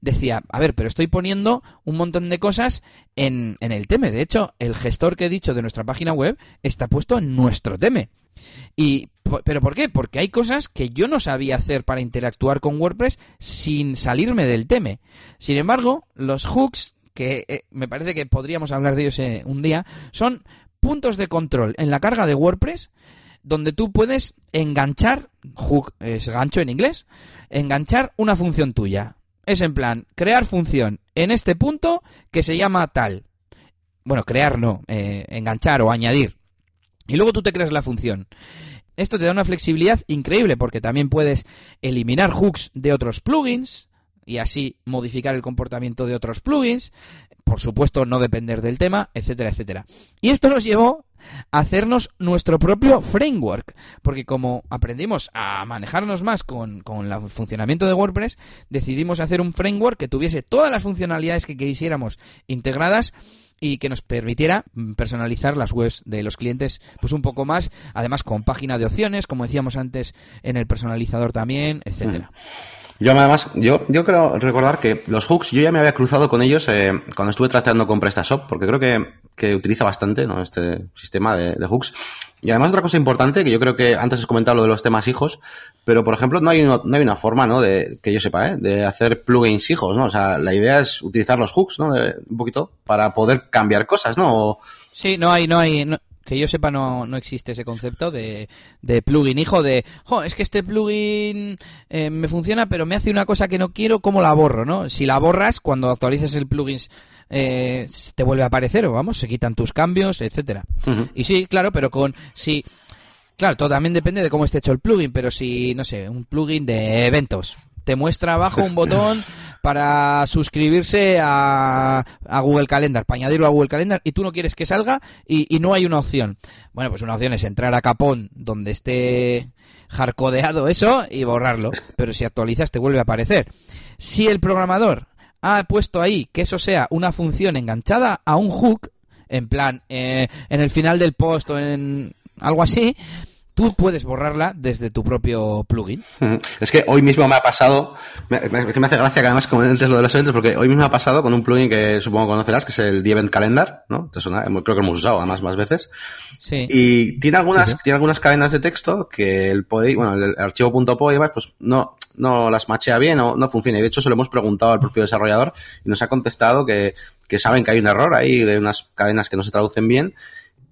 decía, a ver, pero estoy poniendo un montón de cosas en, en el teme. De hecho, el gestor que he dicho de nuestra página web está puesto en nuestro teme. Y, ¿Pero por qué? Porque hay cosas que yo no sabía hacer para interactuar con WordPress sin salirme del teme. Sin embargo, los hooks, que eh, me parece que podríamos hablar de ellos eh, un día, son puntos de control en la carga de WordPress donde tú puedes enganchar, hook es gancho en inglés, enganchar una función tuya. Es en plan, crear función en este punto que se llama tal. Bueno, crear no, eh, enganchar o añadir. Y luego tú te creas la función. Esto te da una flexibilidad increíble porque también puedes eliminar hooks de otros plugins y así modificar el comportamiento de otros plugins. Por supuesto, no depender del tema, etcétera, etcétera. Y esto nos llevó a hacernos nuestro propio framework, porque como aprendimos a manejarnos más con, con el funcionamiento de WordPress, decidimos hacer un framework que tuviese todas las funcionalidades que quisiéramos integradas y que nos permitiera personalizar las webs de los clientes pues un poco más, además con página de opciones, como decíamos antes en el personalizador también, etcétera. Mm. Yo además, yo, yo creo recordar que los hooks, yo ya me había cruzado con ellos eh, cuando estuve tratando con PrestaShop, porque creo que, que utiliza bastante ¿no? este sistema de, hooks. Y además otra cosa importante, que yo creo que antes has comentado lo de los temas hijos, pero por ejemplo no hay, no, hay una forma, ¿no? De, que yo sepa, ¿eh? De hacer plugins hijos, ¿no? O sea, la idea es utilizar los hooks, ¿no? Un poquito para poder cambiar cosas, ¿no? Sí, no hay, no hay, que yo sepa no, no existe ese concepto de, de plugin hijo de, jo, es que este plugin eh, me funciona pero me hace una cosa que no quiero, ¿cómo la borro? ¿no? Si la borras, cuando actualices el plugin eh, te vuelve a aparecer o vamos, se quitan tus cambios, etcétera. Uh -huh. Y sí, claro, pero con, si, claro, todo también depende de cómo esté hecho el plugin, pero si, no sé, un plugin de eventos, te muestra abajo un botón para suscribirse a, a, Google Calendar, para añadirlo a Google Calendar, y tú no quieres que salga y, y, no hay una opción. Bueno, pues una opción es entrar a Capón donde esté hardcodeado eso y borrarlo, pero si actualizas te vuelve a aparecer. Si el programador ha puesto ahí que eso sea una función enganchada a un hook, en plan, eh, en el final del post o en algo así, tú puedes borrarla desde tu propio plugin. Es que hoy mismo me ha pasado, me, me, me hace gracia que además comentes lo de los eventos, porque hoy mismo me ha pasado con un plugin que supongo conocerás, que es el The Event Calendar, ¿no? Creo que lo hemos usado además más veces. Sí. Y tiene algunas, Sí, sí. tiene algunas cadenas de texto que el POI, bueno, el, archivo .po y demás, pues no, no las machea bien o no funciona. Y de hecho se lo hemos preguntado al propio desarrollador y nos ha contestado que, que saben que hay un error ahí de unas cadenas que no se traducen bien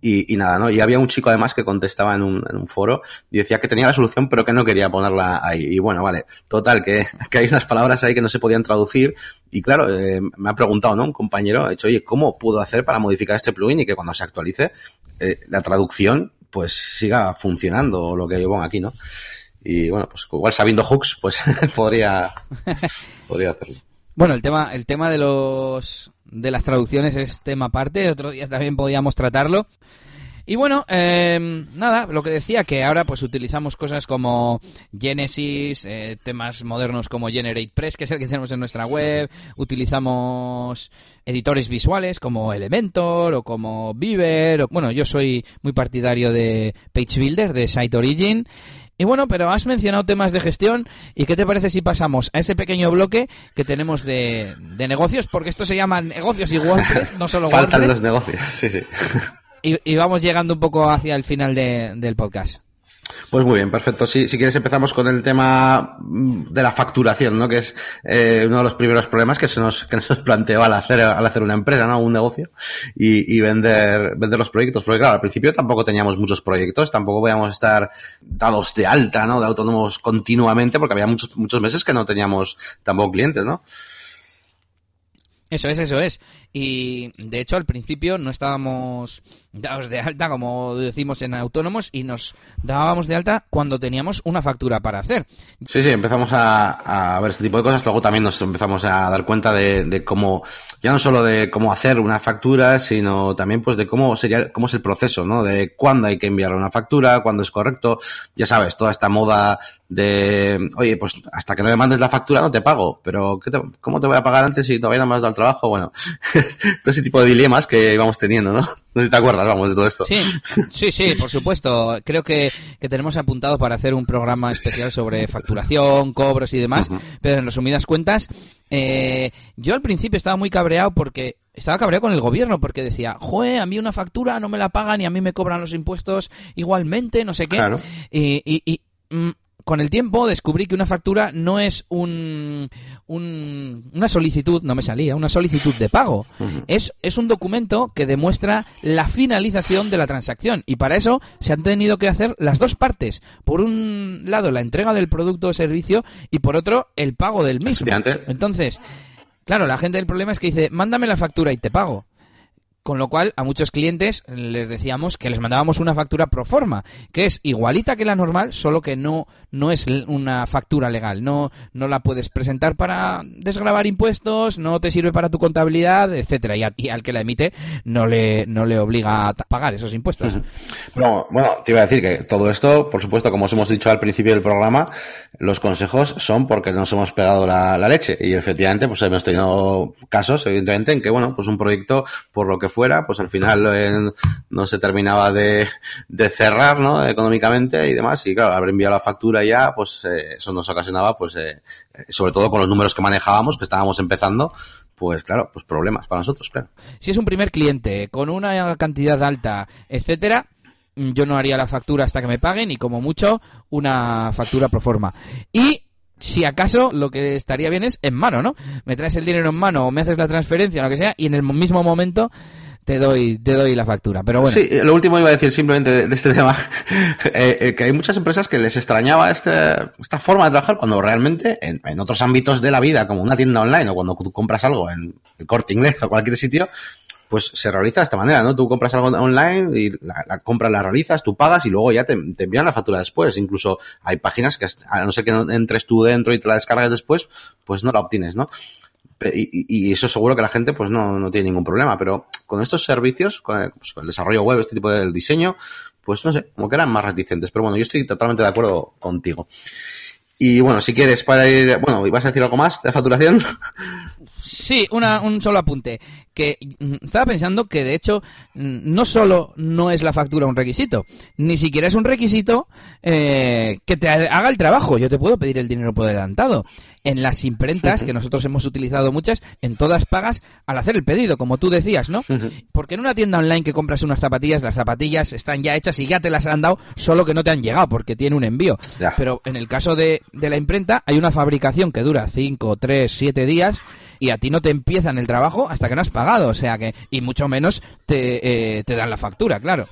y, y nada, ¿no? Y había un chico además que contestaba en un, en un foro y decía que tenía la solución pero que no quería ponerla ahí. Y bueno, vale, total, que, que hay unas palabras ahí que no se podían traducir y claro, eh, me ha preguntado, ¿no? Un compañero, ha dicho, oye, ¿cómo puedo hacer para modificar este plugin y que cuando se actualice eh, la traducción pues siga funcionando o lo que yo pongo aquí, ¿no? Y bueno, pues igual sabiendo hooks, pues podría, podría hacerlo. Bueno, el tema, el tema de los de las traducciones es tema aparte. Otro día también podíamos tratarlo. Y bueno, eh, nada, lo que decía que ahora pues utilizamos cosas como Genesis, eh, temas modernos como GeneratePress, que es el que tenemos en nuestra web, utilizamos editores visuales como Elementor o como Beaver, o, bueno, yo soy muy partidario de PageBuilder, de Site Origin, y bueno, pero has mencionado temas de gestión y ¿qué te parece si pasamos a ese pequeño bloque que tenemos de, de negocios? Porque esto se llama negocios y WordPress, no solo Faltan WordPress. los negocios, sí, sí. Y, y vamos llegando un poco hacia el final de- del podcast. Pues muy bien, perfecto. Si, si quieres empezamos con el tema mm, de la facturación, ¿no? Que es eh, uno de los primeros problemas que se nos, planteó al hacer, hacer una empresa, ¿no? Un negocio y, y vender, vender los proyectos. Porque claro, al principio tampoco teníamos muchos proyectos, tampoco podíamos estar dados de alta, ¿no? De autónomos continuamente porque había muchos, muchos meses que no teníamos tampoco clientes, ¿no? Eso es, eso es. Y de hecho al principio no estábamos dados de alta, como decimos en autónomos, y nos dábamos de alta cuando teníamos una factura para hacer. Sí, sí, empezamos a, a ver este tipo de cosas. Luego también nos empezamos a dar cuenta de, de cómo, ya no solo de cómo hacer una factura, sino también pues de cómo sería, cómo es el proceso, ¿no? De cuándo hay que enviar una factura, cuándo es correcto. Ya sabes, toda esta moda de, oye, pues hasta que no me mandes la factura no te pago, pero ¿qué te- ¿cómo te voy a pagar antes si todavía no me has dado el trabajo? Bueno, todo ese tipo de dilemas que íbamos teniendo, ¿no? No sé si te acuerdas, vamos, de todo esto. Sí, sí, sí, por supuesto. Creo que, que tenemos apuntado para hacer un programa especial sobre facturación, cobros y demás, pero en resumidas cuentas, eh, yo al principio estaba muy cabreado porque estaba cabreado con el gobierno porque decía, joe, a mí una factura no me la pagan y a mí me cobran los impuestos igualmente, no sé qué. Claro. Y, y- y, mm, con el tiempo descubrí que una factura no es un, un- una solicitud, no me salía, una solicitud de pago. es, es un documento que demuestra la finalización de la transacción. Y para eso se han tenido que hacer las dos partes. Por un lado, la entrega del producto o servicio y por otro, el pago del mismo. Entonces, claro, la gente del problema es que dice, mándame la factura y te pago. Con lo cual, a muchos clientes les decíamos que les mandábamos una factura pro forma, que es igualita que la normal, solo que no, no es una factura legal. No, no la puedes presentar para desgravar impuestos, no te sirve para tu contabilidad, etcétera. Y, al que la emite no le, no le obliga a pagar esos impuestos. Bueno, te iba a decir que todo esto, por supuesto, como os hemos dicho al principio del programa, los consejos son porque nos hemos pegado la, la leche. Y efectivamente, pues hemos tenido casos, evidentemente, en que, bueno, pues un proyecto, por lo que fuera, pues al final eh, no se terminaba de, de cerrar, ¿no? Económicamente y demás. Y claro, haber enviado la factura ya, pues eh, eso nos ocasionaba, pues, eh, sobre todo con los números que manejábamos, que estábamos empezando, pues claro, pues problemas para nosotros, claro. Si es un primer cliente con una cantidad alta, etcétera, mm, yo no haría la factura hasta que me paguen y como mucho una factura pro forma. Y si acaso lo que estaría bien es en mano, ¿no? Me traes el dinero en mano o me haces la transferencia lo que sea y en el mismo momento te doy te doy la factura. Pero bueno, Sí, lo último iba a decir simplemente de, de este tema, eh, eh, que hay muchas empresas que les extrañaba este, esta forma de trabajar cuando realmente en, en otros ámbitos de la vida, como una tienda online o cuando tú compras algo en el corte inglés o cualquier sitio, pues se realiza de esta manera, ¿no? Tú compras algo online y la, la compra la realizas, tú pagas y luego ya te, te envían la factura después. Incluso hay páginas que, a no ser que entres tú dentro y te la descargas después, pues no la obtienes, ¿no? Y- y eso seguro que la gente pues no, no tiene ningún problema, pero con estos servicios, con el, pues, con el desarrollo web, este tipo de diseño, pues no sé, como que eran más reticentes. Pero bueno, yo estoy totalmente de acuerdo contigo. Y bueno, si quieres, para ir. Bueno, ¿vas a decir algo más de facturación? Sí, una, un solo apunte. Que mm, estaba pensando que de hecho mm, no solo no es la factura un requisito, ni siquiera es un requisito eh, que te haga el trabajo. Yo te puedo pedir el dinero por adelantado. En las imprentas, que nosotros hemos utilizado muchas, en todas pagas al hacer el pedido, como tú decías, ¿no? Porque en una tienda online que compras unas zapatillas, las zapatillas están ya hechas y ya te las han dado, solo que no te han llegado porque tiene un envío. Pero en el caso de, de la imprenta, hay una fabricación que dura 5, 3, 7 días y a ti no te empiezan el trabajo hasta que no has pagado, o sea que, y mucho menos te, eh, te dan la factura, claro.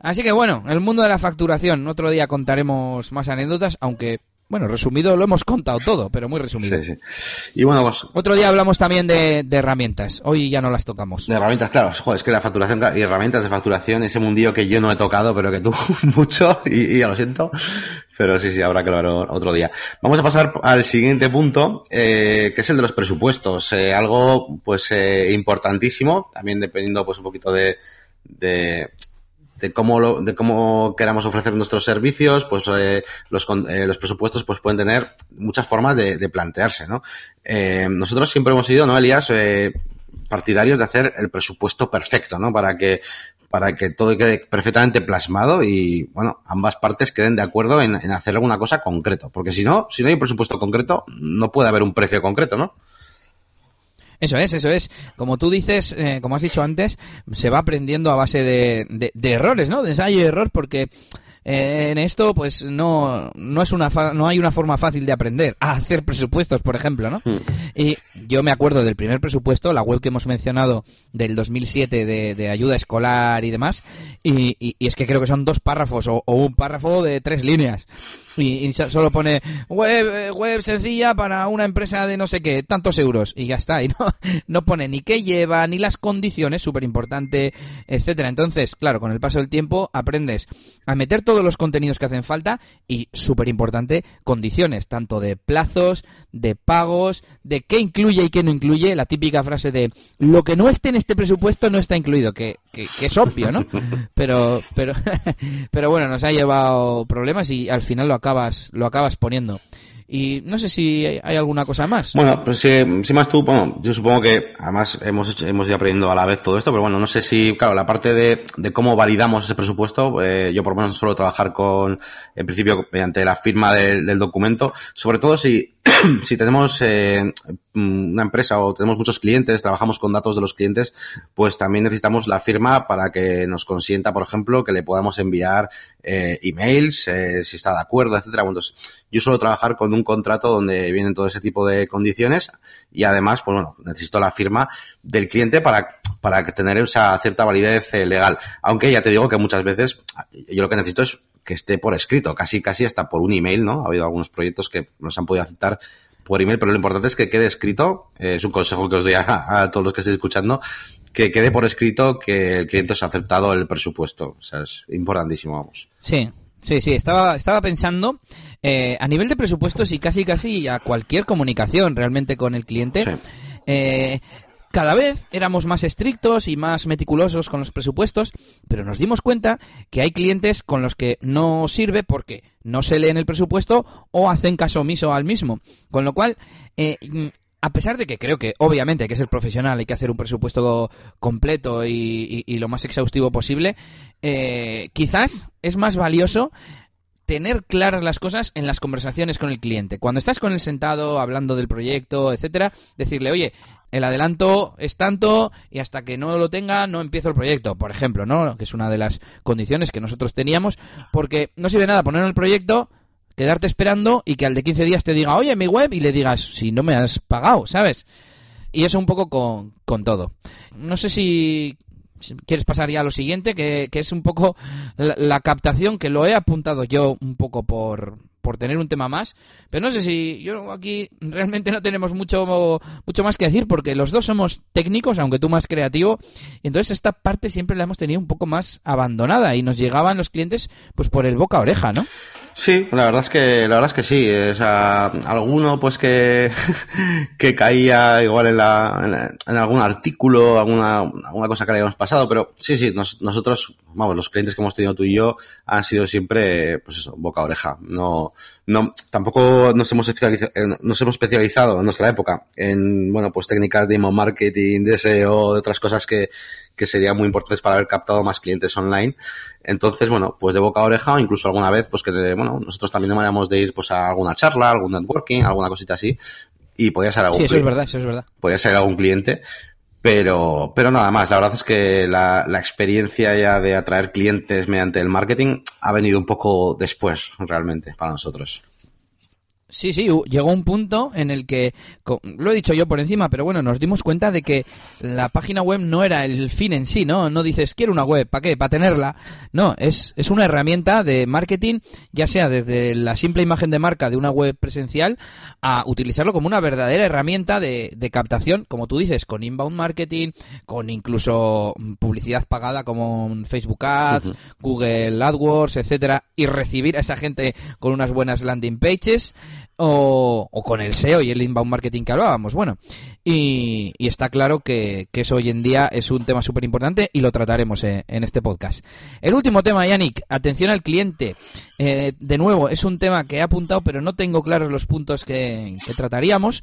Así que bueno, el mundo de la facturación, otro día contaremos más anécdotas, aunque bueno, resumido lo hemos contado todo, pero muy resumido. Sí, sí. Y bueno, pues, Otro día hablamos también de, herramientas. Hoy ya no las tocamos. De herramientas, claro. Joder, es que la facturación y herramientas de facturación, ese mundillo que yo no he tocado, pero que tú mucho, y, ya lo siento. Pero sí, sí, habrá que hablar otro día. Vamos a pasar al siguiente punto, eh, que es el de los presupuestos. Eh, algo, pues, eh, importantísimo, también dependiendo, pues, un poquito de, de de cómo, lo, de cómo queramos ofrecer nuestros servicios, pues eh, los, eh, los presupuestos pues pueden tener muchas formas de, plantearse, ¿no? Eh, nosotros siempre hemos sido, ¿no, Elías? Eh, partidarios de hacer el presupuesto perfecto, ¿no? Para que para que todo quede perfectamente plasmado y, bueno, ambas partes queden de acuerdo en, en hacer alguna cosa concreto. Porque si no, si no hay un presupuesto concreto, no puede haber un precio concreto, ¿no? Eso es, eso es. Como tú dices, eh, como has dicho antes, se va aprendiendo a base de, de, de errores, ¿no? De ensayo y error, porque eh, en esto, pues no, no es una no hay una forma fácil de aprender a hacer presupuestos, por ejemplo, ¿no? Hmm. Y yo me acuerdo del primer presupuesto, la web que hemos mencionado del 2007 de, de ayuda escolar y demás, y, y, y, es que creo que son dos párrafos o, o un párrafo de tres líneas y, solo pone web, web sencilla para una empresa de no sé qué, tantos euros y ya está. Y no, no pone ni qué lleva, ni las condiciones, súper importante, etcétera. Entonces, claro, con el paso del tiempo aprendes a meter todos los contenidos que hacen falta y, súper importante, condiciones, tanto de plazos, de pagos, de qué incluye y qué no incluye. La típica frase de lo que no esté en este presupuesto no está incluido, que, que, que es obvio, ¿no? Pero, pero, pero bueno, nos ha llevado problemas y al final lo acaba acabas, lo acabas poniendo. Y no sé si hay alguna cosa más. Bueno, pues si, más tú, bueno, yo supongo que además hemos, hecho, hemos ido aprendiendo a la vez todo esto, pero bueno, no sé si, claro, la parte de, cómo validamos ese presupuesto, eh, yo por lo menos suelo trabajar con, en principio, mediante la firma del documento, sobre todo si, si tenemos eh, una empresa o tenemos muchos clientes, trabajamos con datos de los clientes, pues también necesitamos la firma para que nos consienta, por ejemplo, que le podamos enviar eh, emails, eh, si está de acuerdo, etcétera. Bueno, entonces, yo suelo trabajar con un contrato donde vienen todo ese tipo de condiciones y además, pues bueno, necesito la firma del cliente para para tener esa cierta validez eh, legal. Aunque ya te digo que muchas veces yo lo que necesito es que esté por escrito, casi casi hasta por un email, ¿no? Ha habido algunos proyectos que nos han podido aceptar por email, pero lo importante es que quede escrito, eh, es un consejo que os doy a, a, todos los que estéis escuchando, que quede por escrito que el cliente os ha aceptado el presupuesto. O sea, es importantísimo, vamos. Sí, Sí, sí, estaba, estaba pensando eh, a nivel de presupuestos y casi casi a cualquier comunicación realmente con el cliente. Sí. Eh, cada vez éramos más estrictos y más meticulosos con los presupuestos, pero nos dimos cuenta que hay clientes con los que no sirve porque no se leen el presupuesto o hacen caso omiso al mismo. Con lo cual, eh, a pesar de que creo que obviamente hay que ser profesional, hay que hacer un presupuesto completo y lo más exhaustivo posible, eh, quizás es más valioso tener claras las cosas en las conversaciones con el cliente. Cuando estás con él sentado hablando del proyecto, etcétera, decirle, oye, el adelanto es tanto y hasta que no lo tenga no empiezo el proyecto, por ejemplo, ¿no? Que es una de las condiciones que nosotros teníamos, porque no sirve nada poner el proyecto, quedarte esperando y que al de 15 días te diga, oye, mi web, y le digas, si no me has pagado, ¿sabes? Y eso un poco con, con todo. No sé si quieres pasar ya a lo siguiente, que, que es un poco la, captación, que lo he apuntado yo un poco por, por tener un tema más, pero no sé si yo aquí realmente no tenemos mucho, mucho más que decir porque los dos somos técnicos, aunque tú más creativo, y entonces esta parte siempre la hemos tenido un poco más abandonada y nos llegaban los clientes pues por el boca a oreja, ¿no? Sí, la verdad es que la verdad es que sí. O sea, alguno pues que, que caía igual en, la, en, algún artículo, alguna, alguna cosa que le habíamos pasado, pero sí, sí, nosotros, vamos, los clientes que hemos tenido tú y yo han sido siempre, pues eso, boca a oreja. No, no, tampoco nos hemos especializado, eh, nos hemos especializado en nuestra época en, bueno, pues técnicas de email marketing, de SEO, de otras cosas que, que serían muy importantes para haber captado más clientes online. Entonces, bueno, pues de boca a oreja o incluso alguna vez, pues que, bueno, nosotros también deberíamos de ir pues a alguna charla, algún networking, alguna cosita así. Y podía ser algún Sí, eso es verdad, eso es verdad. Podía ser algún cliente. Pero, pero nada más, la verdad es que la, la experiencia ya de atraer clientes mediante el marketing ha venido un poco después, realmente, para nosotros. Sí, sí, llegó un punto en el que, lo he dicho yo por encima, pero bueno, nos dimos cuenta de que la página web no era el fin en sí, ¿no? No dices, quiero una web, ¿para qué? ¿Para tenerla? No, es, es una herramienta de marketing, ya sea desde la simple imagen de marca de una web presencial a utilizarlo como una verdadera herramienta de, de captación, como tú dices, con inbound marketing, con incluso publicidad pagada como Facebook Ads, Google AdWords, etcétera, y recibir a esa gente con unas buenas landing pages o, con el SEO y el inbound marketing que hablábamos. Bueno, y, está claro que, eso hoy en día es un tema súper importante y lo trataremos en, en, este podcast. El último tema, Yannick, atención al cliente. Eh, de nuevo, es un tema que he apuntado, pero no tengo claros los puntos que trataríamos.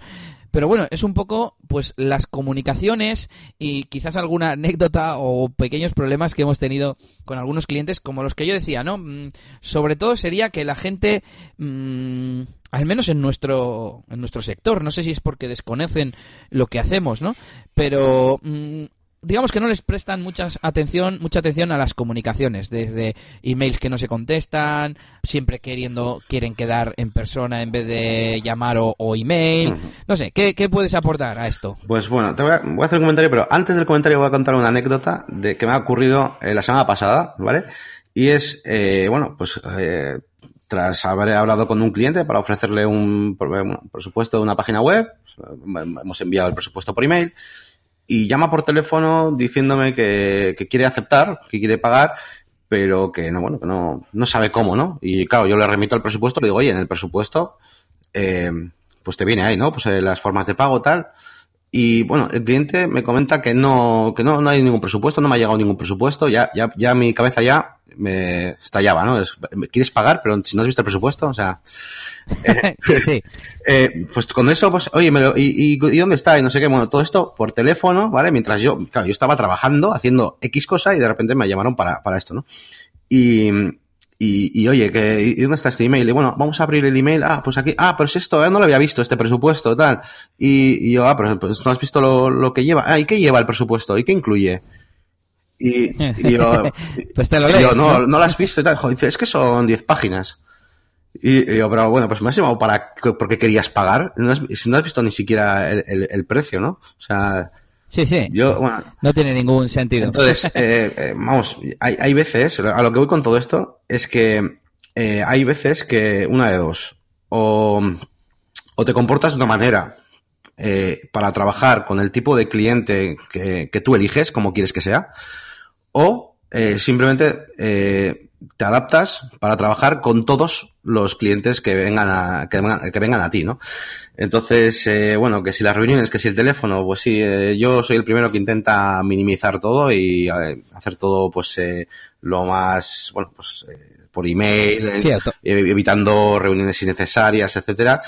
Pero bueno, es un poco pues las comunicaciones y quizás alguna anécdota o pequeños problemas que hemos tenido con algunos clientes, como los que yo decía, ¿no? Mm, sobre todo sería que la gente, mmm, al menos en nuestro, en nuestro sector, no sé si es porque desconocen lo que hacemos, ¿no? Pero mmm, digamos que no les prestan mucha atención, mucha atención a las comunicaciones, desde emails que no se contestan, siempre queriendo, quieren quedar en persona en vez de llamar o, o email. No sé, ¿qué, ¿qué, puedes aportar a esto? Pues bueno, te voy a, voy a, hacer un comentario, pero antes del comentario voy a contar una anécdota de que me ha ocurrido eh, la semana pasada, ¿vale? Y es, eh, bueno, pues eh, tras haber hablado con un cliente para ofrecerle un, un presupuesto de una página web, hemos enviado el presupuesto por email, y llama por teléfono diciéndome que, quiere aceptar, que quiere pagar, pero que no, bueno, que no, no sabe cómo, ¿no? Y claro, yo le remito el presupuesto, le digo, oye, en el presupuesto, eh, pues te viene ahí, ¿no? Pues eh, las formas de pago, tal. Y bueno, el cliente me comenta que no, que no, no hay ningún presupuesto, no me ha llegado ningún presupuesto, ya, ya, ya mi cabeza ya me estallaba, ¿no? Es, ¿Quieres pagar? Pero si no has visto el presupuesto, o sea. Eh, sí, sí. Eh, pues con eso, pues, oye, me lo, y, y, y, dónde está? Y no sé qué, bueno, todo esto por teléfono, ¿vale? Mientras yo, claro, yo estaba trabajando, haciendo X cosa y de repente me llamaron para, para esto, ¿no? Y, y, y, oye, que, ¿y dónde está este email? Y bueno, vamos a abrir el email. Ah, pues aquí, ah, pero es esto, eh, no lo había visto, este presupuesto, tal. Y, y yo, ah, pero pues no has visto lo, lo que lleva. Ah, ¿y qué lleva el presupuesto? ¿Y qué incluye? Y, y yo, pues te lo y lees, yo, no, ¿no? no, lo has visto y tal. Joder, dice, es que son 10 páginas. Y, yo, pero bueno, pues me has llamado para, porque querías pagar. No has, no has visto ni siquiera el, el, el precio, ¿no? O sea, Sí, sí. Yo, bueno, no tiene ningún sentido. Entonces, eh, eh, vamos, hay, hay, veces, a lo que voy con todo esto, es que eh, hay veces que una de dos, o, o te comportas de una manera eh, para trabajar con el tipo de cliente que, que, tú eliges, como quieres que sea, o eh, simplemente te adaptas para trabajar con todos los clientes que vengan a, que vengan, que vengan a ti, ¿no? Entonces, eh, bueno, que si las reuniones, que si el teléfono, pues sí, eh, yo soy el primero que intenta minimizar todo y eh, hacer todo, pues, lo más, bueno, pues, por email, evitando reuniones innecesarias, etcétera.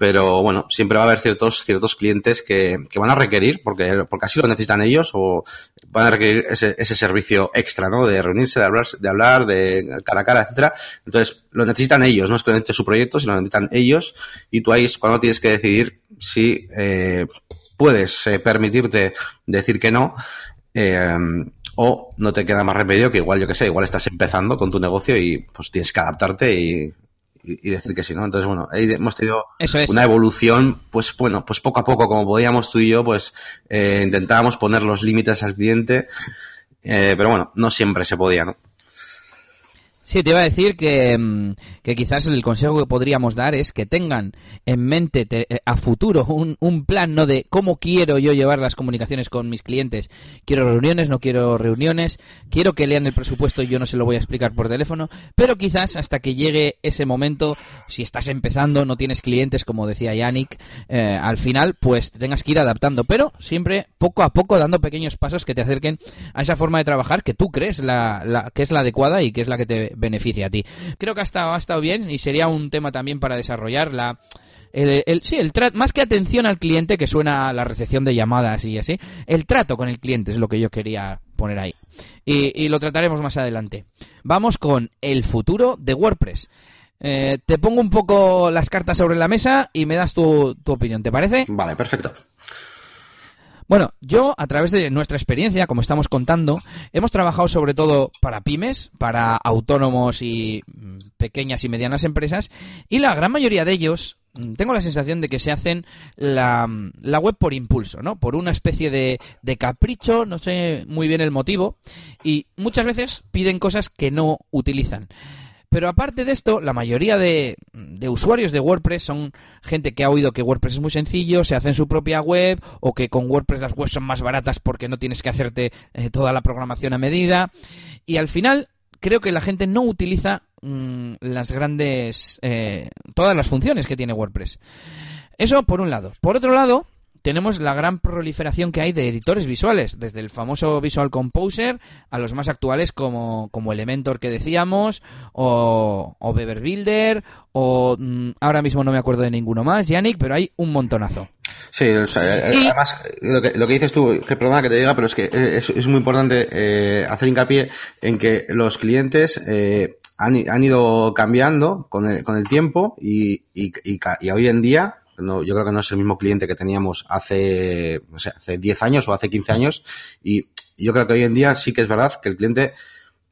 Pero bueno, siempre va a haber ciertos, ciertos clientes que, que van a requerir, porque, porque así lo necesitan ellos, o van a requerir ese, ese servicio extra, ¿no? De reunirse, de hablar, de hablar, de cara a cara, etcétera. Entonces, lo necesitan ellos, no es que necesite su proyecto, sino lo necesitan ellos, y tú ahí es cuando tienes que decidir si eh, puedes eh, permitirte decir que no, eh, o no te queda más remedio que igual, yo que sé, igual estás empezando con tu negocio y pues tienes que adaptarte y y, decir que sí, ¿no? Entonces, bueno, hemos tenido Eso es. una evolución, pues bueno, pues poco a poco, como podíamos tú y yo, pues eh, intentábamos poner los límites al cliente, eh, pero bueno, no siempre se podía, ¿no? Sí, te iba a decir que, mm, que quizás el consejo que podríamos dar es que tengan en mente te- eh, a futuro un, un plan no de cómo quiero yo llevar las comunicaciones con mis clientes. Quiero reuniones, no quiero reuniones, quiero que lean el presupuesto y yo no se lo voy a explicar por teléfono, pero quizás hasta que llegue ese momento, si estás empezando, no tienes clientes, como decía Yannick, eh, al final pues te tengas que ir adaptando, pero siempre poco a poco dando pequeños pasos que te acerquen a esa forma de trabajar que tú crees la, la- que es la adecuada y que es la que te beneficia a ti. Creo que ha estado, ha estado bien y sería un tema también para desarrollar la... El, sí, el trato, más que atención al cliente, que suena a la recepción de llamadas y así, el trato con el cliente es lo que yo quería poner ahí. Y, y lo trataremos más adelante. Vamos con el futuro de WordPress. Eh, te pongo un poco las cartas sobre la mesa y me das tu, tu opinión, ¿te parece? Vale, perfecto. Bueno, yo a través de nuestra experiencia, como estamos contando, hemos trabajado sobre todo para pymes, para autónomos y mm, pequeñas y medianas empresas, y la gran mayoría de ellos, mm, tengo la sensación de que se hacen la, mm, la web por impulso, ¿no? Por una especie de, de capricho, no sé muy bien el motivo, y muchas veces piden cosas que no utilizan. Pero aparte de esto, la mayoría de, usuarios de WordPress son gente que ha oído que WordPress es muy sencillo, se hacen su propia web, o que con WordPress las webs son más baratas porque no tienes que hacerte eh, toda la programación a medida. Y al final, creo que la gente no utiliza mm, las grandes. eh, todas las funciones que tiene WordPress. Eso por un lado. Por otro lado, tenemos la gran proliferación que hay de editores visuales, desde el famoso Visual Composer a los más actuales como, como Elementor que decíamos, o, o Beaver Builder, o mm, ahora mismo no me acuerdo de ninguno más, Yannick, pero hay un montonazo. Sí, o sea, eh, Y- además, lo que, lo que dices tú, que perdona que te diga, pero es que es, es muy importante eh, hacer hincapié en que los clientes eh, han, han ido cambiando con el, con el tiempo y, y, y hoy en día, no, yo creo que no es el mismo cliente que teníamos hace, no sé, hace 10 años o hace 15 años y yo creo que hoy en día sí que es verdad que el cliente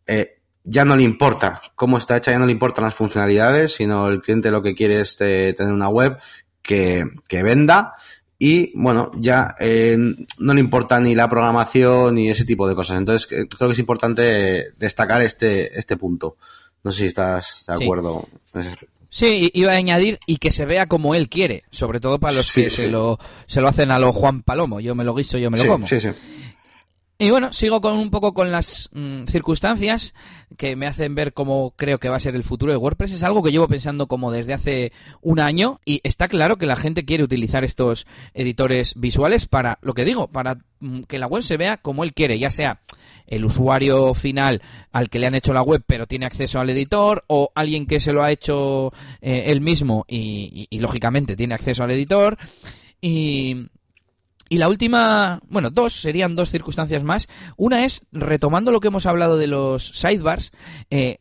eh, ya no le importa cómo está hecha, ya no le importan las funcionalidades, sino el cliente lo que quiere es eh, tener una web que, que venda y bueno, ya eh, no le importa ni la programación ni ese tipo de cosas. Entonces eh, creo que es importante destacar este, este punto. No sé si estás de acuerdo. Sí, iba a añadir y que se vea como él quiere, sobre todo para los Sí, que sí. se, lo, se lo hacen a lo Juan Palomo, yo me lo guiso, yo me lo Sí, como. sí, sí. Y bueno, sigo con un poco con las mm, circunstancias que me hacen ver cómo creo que va a ser el futuro de WordPress. Es algo que llevo pensando como desde hace un año y está claro que la gente quiere utilizar estos editores visuales para, lo que digo, para mm, que la web se vea como él quiere, ya sea el usuario final al que le han hecho la web pero tiene acceso al editor o alguien que se lo ha hecho eh, él mismo y, lógicamente tiene acceso al editor y, y la última, bueno, dos, serían dos circunstancias más. Una es, retomando lo que hemos hablado de los sidebars, eh,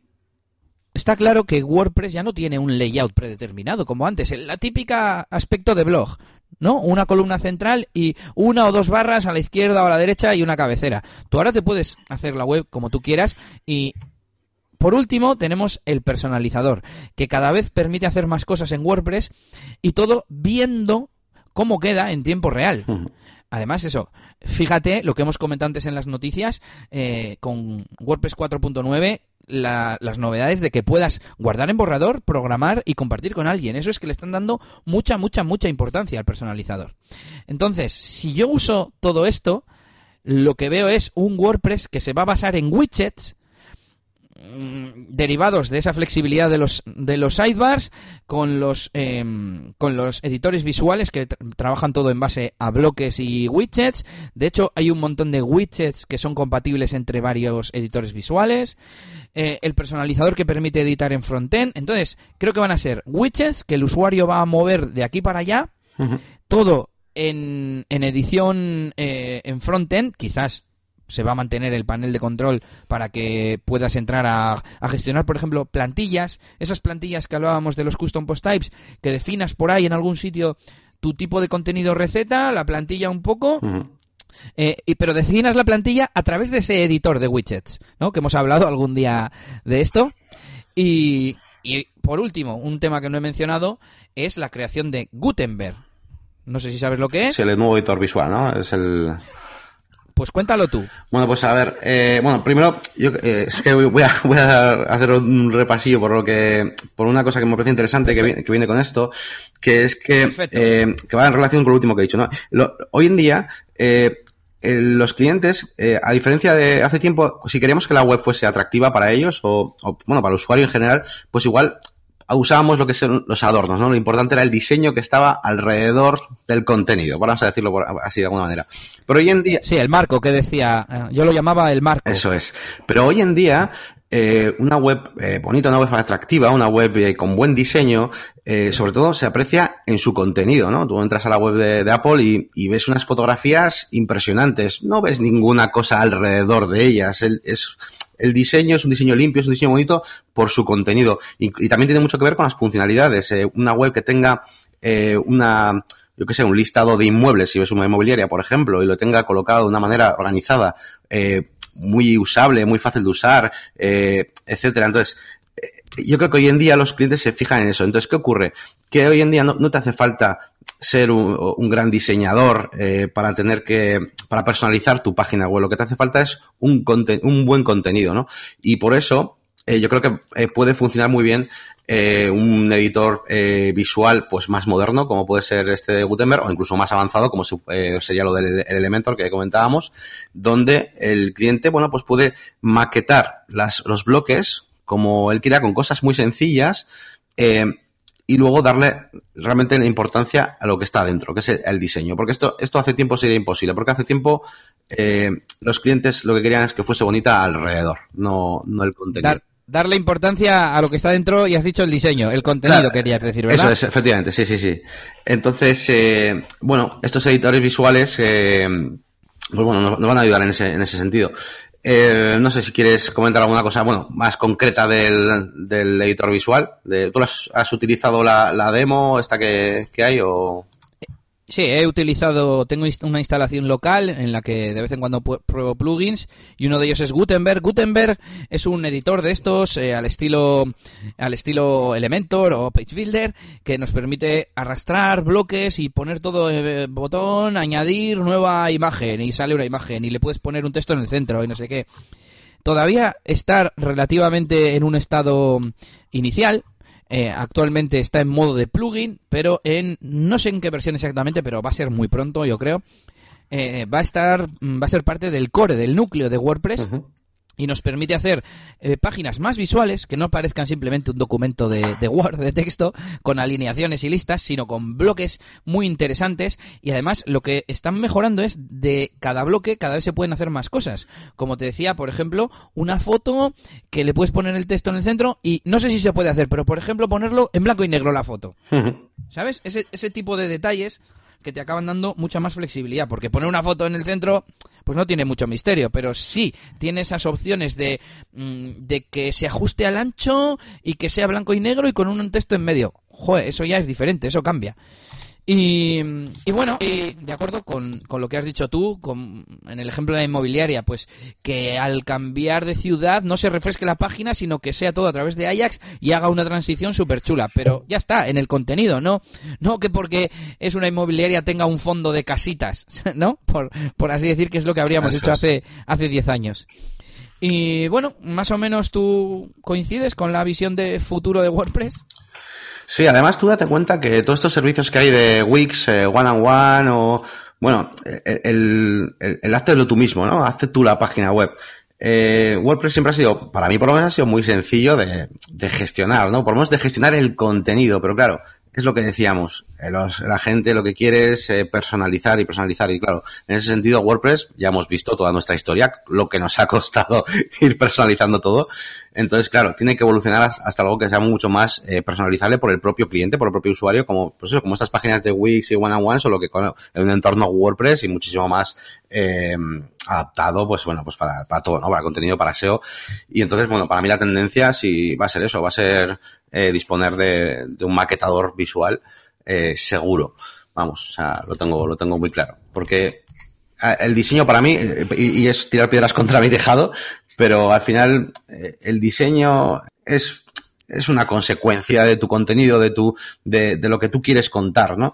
está claro que WordPress ya no tiene un layout predeterminado como antes. El- La típica aspecto de blog, ¿no? Una columna central y una o dos barras a la izquierda o a la derecha y una cabecera. Tú ahora te puedes hacer la web como tú quieras y por último, tenemos el personalizador, que cada vez permite hacer más cosas en WordPress y todo viendo cómo queda en tiempo real. Además, eso, fíjate lo que hemos comentado antes en las noticias, eh, con WordPress 4.9, la- las novedades de que puedas guardar en borrador, programar y compartir con alguien. Eso es que le están dando mucha, mucha, mucha importancia al personalizador. Entonces, si yo uso todo esto, lo que veo es un WordPress que se va a basar en widgets derivados de esa flexibilidad de los de los sidebars con los em, con los editores visuales que tra- trabajan todo en base a bloques y widgets. De hecho hay un montón de widgets que son compatibles entre varios editores visuales. Eh, el personalizador que permite editar en frontend. Entonces creo que van a ser widgets que el usuario va a mover de aquí para allá. Todo en, en edición eh, en frontend, quizás se va a mantener el panel de control para que puedas entrar a, a gestionar, por ejemplo, plantillas, esas plantillas que hablábamos de los custom post types, que definas por ahí en algún sitio tu tipo de contenido receta, la plantilla un poco, eh, y, pero definas la plantilla a través de ese editor de widgets, ¿no? Que hemos hablado algún día de esto. Y, y por último, un tema que no he mencionado es la creación de Gutenberg. No sé si sabes lo que es. Sí, el nuevo editor visual, ¿no? Es el... pues cuéntalo tú. Bueno, pues a ver, eh, bueno, primero, yo eh, es que voy a, voy a hacer un repasillo por lo que, por una cosa que me parece interesante que viene, que viene con esto, que es que, eh, que va en relación con lo último que he dicho, ¿no? hoy en día, los clientes, eh, a diferencia de hace tiempo, si queríamos que la web fuese atractiva para ellos o, o, bueno, para el usuario en general, pues igual usábamos lo que son los adornos, ¿no? Lo importante era el diseño que estaba alrededor del contenido, vamos a decirlo así de alguna manera. Pero hoy en día... Sí, el marco que decía, eh, yo lo llamaba el marco. Eso es. Pero hoy en día eh, una web eh, bonita, una web atractiva, una web eh, con buen diseño, sobre todo se aprecia en su contenido, ¿no? Tú entras a la web de, de Apple y, y, ves unas fotografías impresionantes, no ves ninguna cosa alrededor de ellas, el, es, el diseño es un diseño limpio, es un diseño bonito por su contenido y, también tiene mucho que ver con las funcionalidades, eh, una web que tenga eh, una yo que sé, un listado de inmuebles, si ves una inmobiliaria, por ejemplo, y lo tenga colocado de una manera organizada, eh, muy usable, muy fácil de usar, etcétera. Entonces, yo creo que hoy en día los clientes se fijan en eso. Entonces, ¿qué ocurre? Que hoy en día no te hace falta ser un, gran diseñador eh, para tener que para personalizar tu página web. Lo que te hace falta es un, un buen contenido, ¿no? Y por eso eh, yo creo que eh, puede funcionar muy bien un editor visual pues más moderno, como puede ser este de Gutenberg, o incluso más avanzado, como sería lo del Elementor que comentábamos, donde el cliente, bueno, pues puede maquetar las, los bloques como él quiera, con cosas muy sencillas, y luego darle realmente la importancia a lo que está dentro, que es el, el, diseño. Porque esto, esto hace tiempo sería imposible, porque hace tiempo eh, los clientes lo que querían es que fuese bonita alrededor, no, no el contenido. Dar darle importancia a lo que está dentro y has dicho el diseño, el contenido claro, querías decir, ¿verdad? Eso es, efectivamente, sí, sí, sí. Entonces, eh, bueno, estos editores visuales, eh, pues bueno, nos, nos, van a ayudar en ese, en ese sentido. Eh, no sé si quieres comentar alguna cosa, bueno, más concreta del, del editor visual. De, ¿Tú has, utilizado la, demo esta que hay o...? Sí, he utilizado, tengo una instalación local en la que de vez en cuando pruebo plugins y uno de ellos es Gutenberg. Gutenberg es un editor de estos eh, al estilo al estilo Elementor o Page Builder que nos permite arrastrar bloques y poner todo eh, botón, añadir nueva imagen y sale una imagen y le puedes poner un texto en el centro y no sé qué. Todavía está relativamente en un estado inicial, eh, actualmente está en modo de plugin, pero en no sé en qué versión exactamente, pero va a ser muy pronto, yo creo. Eh, va a estar, va a ser parte del core, del núcleo de WordPress. Y nos permite hacer eh, páginas más visuales que no parezcan simplemente un documento de, de, Word de texto con alineaciones y listas, sino con bloques muy interesantes y además lo que están mejorando es de cada bloque cada vez se pueden hacer más cosas. Como te decía, por ejemplo, una foto que le puedes poner el texto en el centro y no sé si se puede hacer, pero por ejemplo ponerlo en blanco y negro la foto. ¿Sabes? Ese, ese tipo de detalles que te acaban dando mucha más flexibilidad, porque poner una foto en el centro pues no tiene mucho misterio, pero sí tiene esas opciones de, mm, de que se ajuste al ancho y que sea blanco y negro y con un texto en medio. Joder, eso ya es diferente, eso cambia. Y, y, bueno, y de acuerdo con, con, lo que has dicho tú, con, en el ejemplo de la inmobiliaria, pues que al cambiar de ciudad no se refresque la página, sino que sea todo a través de Ajax y haga una transición súper chula. Pero ya está, en el contenido, ¿no? No que porque es una inmobiliaria tenga un fondo de casitas, ¿no? Por, por así decir, que es lo que habríamos hecho hace, hace 10 años. Y bueno, más o menos tú coincides con la visión de futuro de WordPress. Sí, además tú date cuenta que todos estos servicios que hay de Wix, One and One o, bueno, el, el, el hazlo tú mismo, ¿no? Hazte tú la página web. Eh, WordPress siempre ha sido, para mí por lo menos ha sido muy sencillo de, de gestionar, ¿no? Por lo menos de gestionar el contenido, pero claro, es lo que decíamos, eh, la gente lo que quiere es eh, personalizar y personalizar y claro, en ese sentido WordPress ya hemos visto toda nuestra historia, lo que nos ha costado ir personalizando todo, entonces claro, tiene que evolucionar hasta algo que sea mucho más eh, personalizable por el propio cliente, por el propio usuario, como pues eso, como estas páginas de Wix y One on One, solo que con un entorno WordPress y muchísimo más eh, adaptado, pues bueno, pues para, para todo, ¿no? Para contenido, para SEO. Y entonces, bueno, para mí la tendencia sí va a ser eso, va a ser eh, disponer de, un maquetador visual eh, seguro. Vamos, o sea, lo tengo, lo tengo muy claro. Porque el diseño para mí, y, y es tirar piedras contra mi tejado, pero al final el diseño es es una consecuencia de tu contenido, de tu, de, de lo que tú quieres contar, ¿no?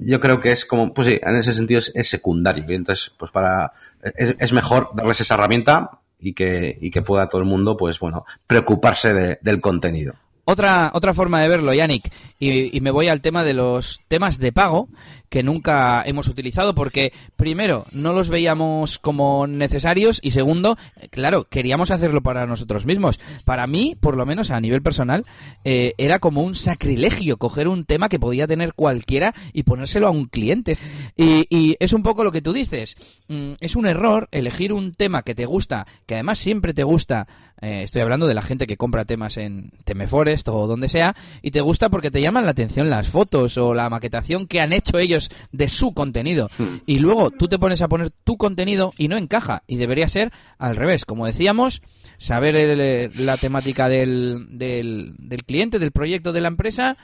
Yo creo que es como, pues sí, en ese sentido es, secundario. Y entonces, pues para, es, es, mejor darles esa herramienta y que, y que pueda todo el mundo, pues bueno, preocuparse de, del contenido. Otra, otra forma de verlo, Yannick, y, y, me voy al tema de los temas de pago que nunca hemos utilizado porque, primero, no los veíamos como necesarios y, segundo, claro, queríamos hacerlo para nosotros mismos. Para mí, por lo menos a nivel personal, eh, era como un sacrilegio coger un tema que podía tener cualquiera y ponérselo a un cliente. Y, y es un poco lo que tú dices. Mm, es un error elegir un tema que te gusta, que además siempre te gusta eh, estoy hablando de la gente que compra temas en Temeforest o donde sea y te gusta porque te llaman la atención las fotos o la maquetación que han hecho ellos de su contenido. Hmm. Y luego tú te pones a poner tu contenido y no encaja. Y debería ser al revés. Como decíamos, saber la temática del, del, cliente, del proyecto de la empresa,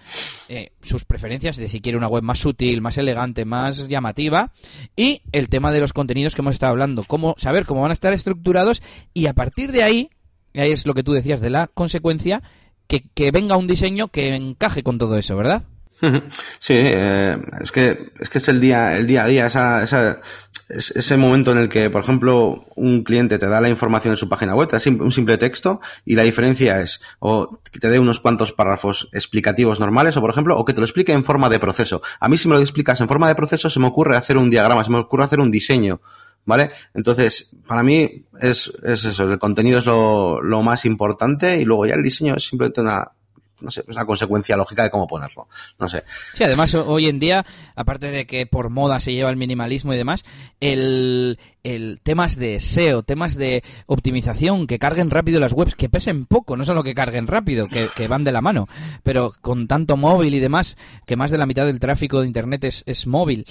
eh, sus preferencias de si quiere una web más sutil, más elegante, más llamativa y el tema de los contenidos que hemos estado hablando. Cómo, saber cómo van a estar estructurados y a partir de ahí es lo que tú decías de la consecuencia, que, que venga un diseño que encaje con todo eso, ¿verdad? Sí, eh, es que es que es el día el día a día esa, esa, ese momento en el que, por ejemplo, un cliente te da la información en su página web, te da un simple texto y la diferencia es o que te dé unos cuantos párrafos explicativos normales o, por ejemplo, o que te lo explique en forma de proceso. A mí si me lo explicas en forma de proceso se me ocurre hacer un diagrama, se me ocurre hacer un diseño ¿vale? Entonces, para mí es, es eso, el contenido es lo, lo, más importante y luego ya el diseño es simplemente una, no sé, es una consecuencia lógica de cómo ponerlo, no sé. Sí, además hoy en día, aparte de que por moda se lleva el minimalismo y demás, el, el temas de SEO, temas de optimización, que carguen rápido las webs, que pesen poco, no solo que carguen rápido, que, que van de la mano, pero con tanto móvil y demás, que más de la mitad del tráfico de Internet es, es móvil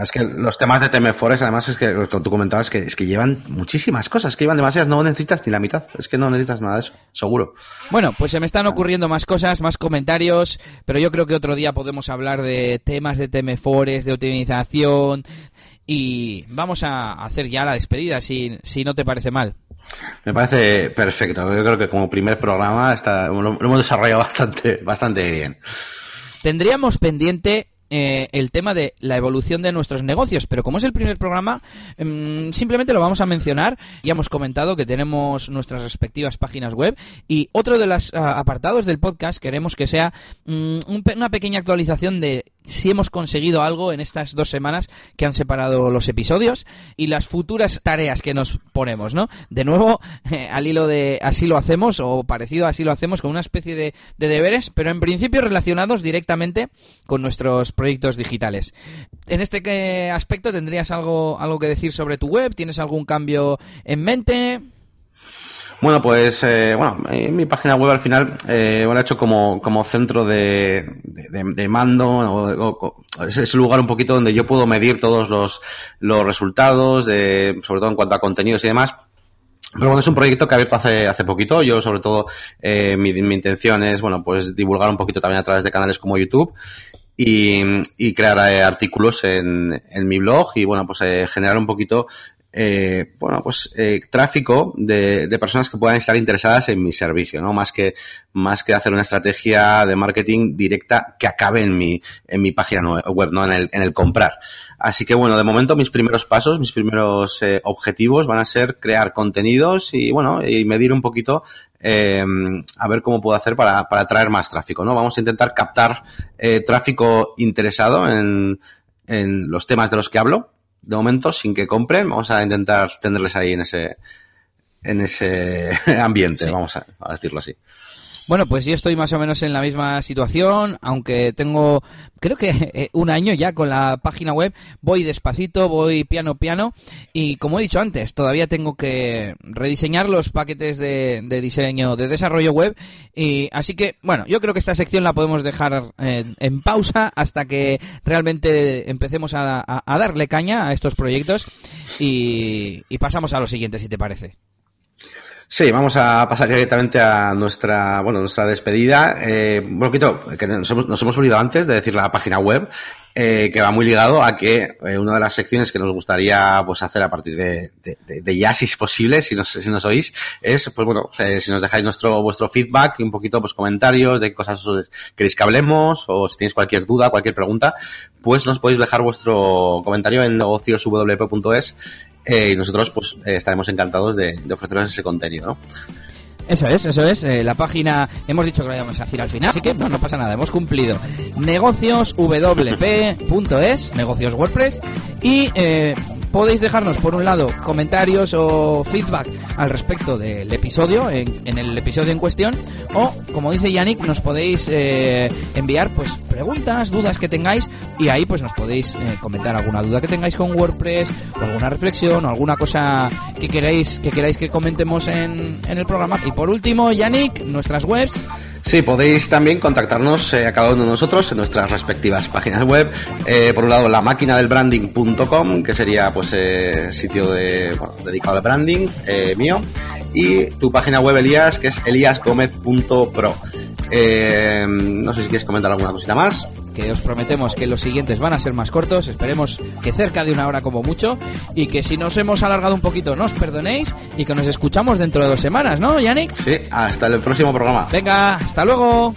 es que los temas de TM Forest, además, es que lo que tú comentabas, que, es que llevan muchísimas cosas, que llevan demasiadas, no necesitas ni la mitad, es que no necesitas nada de eso, seguro. Bueno, pues se me están ocurriendo más cosas, más comentarios, pero yo creo que otro día podemos hablar de temas de TM Forest, de optimización, y vamos a hacer ya la despedida, si, si no te parece mal. Me parece perfecto, yo creo que como primer programa está, lo, lo hemos desarrollado bastante, bastante bien. Tendríamos pendiente eh, el tema de la evolución de nuestros negocios, pero como es el primer programa, mmm, simplemente lo vamos a mencionar. Ya hemos comentado que tenemos nuestras respectivas páginas web y otro de los uh, apartados del podcast queremos que sea un, una pequeña actualización de si hemos conseguido algo en estas dos semanas que han separado los episodios y las futuras tareas que nos ponemos, ¿no? De nuevo, eh, al hilo de así lo hacemos o parecido a así lo hacemos con una especie de, de deberes, pero en principio relacionados directamente con nuestros proyectos digitales. En este eh, aspecto, ¿tendrías algo, algo que decir sobre tu web? ¿Tienes algún cambio en mente? Bueno, pues eh, bueno, en mi página web al final eh, he hecho como, como centro de, de, mando, es ese lugar un poquito donde yo puedo medir todos los, los resultados, de, sobre todo en cuanto a contenidos y demás. Pero bueno, es un proyecto que he abierto hace, hace poquito. Yo, sobre todo, eh, mi, mi intención es, bueno, pues divulgar un poquito también a través de canales como YouTube y, y crear eh, artículos en, en, mi blog y, bueno, pues eh, generar un poquito eh, bueno, pues eh, tráfico de, de, personas que puedan estar interesadas en mi servicio, ¿no? Más que, más que hacer una estrategia de marketing directa que acabe en mi, en mi página web, ¿no? En el, en el comprar. Así que bueno, de momento mis primeros pasos, mis primeros eh, objetivos van a ser crear contenidos y bueno, y medir un poquito eh, a ver cómo puedo hacer para, para atraer más tráfico, ¿no? Vamos a intentar captar eh, tráfico interesado en, en los temas de los que hablo de momento, sin que compren, vamos a intentar tenerles ahí en ese, en ese ambiente, sí. vamos a, a, decirlo así. Bueno, pues yo estoy más o menos en la misma situación, aunque tengo, creo que eh, un año ya con la página web, voy despacito, voy piano piano, y como he dicho antes, todavía tengo que rediseñar los paquetes de, diseño, de desarrollo web, y así que, bueno, yo creo que esta sección la podemos dejar en, en pausa hasta que realmente empecemos a, darle caña a estos proyectos, y pasamos a lo siguiente, si te parece. Sí, vamos a pasar directamente a nuestra, bueno, nuestra despedida. Eh, un poquito, que nos hemos, nos hemos olvidado antes de decir la página web, eh, que va muy ligado a que eh, una de las secciones que nos gustaría pues hacer a partir de, de, ya, si es posible, si nos, si nos oís, es, pues bueno, eh, si nos dejáis nuestro, vuestro feedback un poquito, pues comentarios de qué cosas queréis que hablemos o si tenéis cualquier duda, cualquier pregunta, pues nos podéis dejar vuestro comentario en negocioswp.es y nosotros pues estaremos encantados de, de ofreceros ese contenido, ¿no? Eso es, eso es. Eh, la página, hemos dicho que lo íbamos a decir al final, así que no, no pasa nada, hemos cumplido. Negocioswp.es, negocios WordPress, y eh, podéis dejarnos, por un lado, comentarios o feedback al respecto del episodio, en, el episodio en cuestión, o, como dice Yannick, nos podéis eh, enviar pues preguntas, dudas que tengáis, y ahí pues nos podéis eh, comentar alguna duda que tengáis con WordPress, o alguna reflexión, o alguna cosa que queráis que, queráis que comentemos en, en el programa. Y por último, Yannick, nuestras webs. Sí, podéis también contactarnos eh, a cada uno de nosotros en nuestras respectivas páginas web. Eh, por un lado, la máquina del branding.com, que sería pues eh, sitio de, dedicado al branding mío. Y tu página web, Elías, que es eliasgomez.pro. no sé si quieres comentar alguna cosita más que os prometemos que los siguientes van a ser más cortos, esperemos que cerca de una hora como mucho, y que si nos hemos alargado un poquito nos perdonéis y que nos escuchamos dentro de dos semanas, ¿no, Yannick? Sí, hasta el próximo programa. Venga, hasta luego.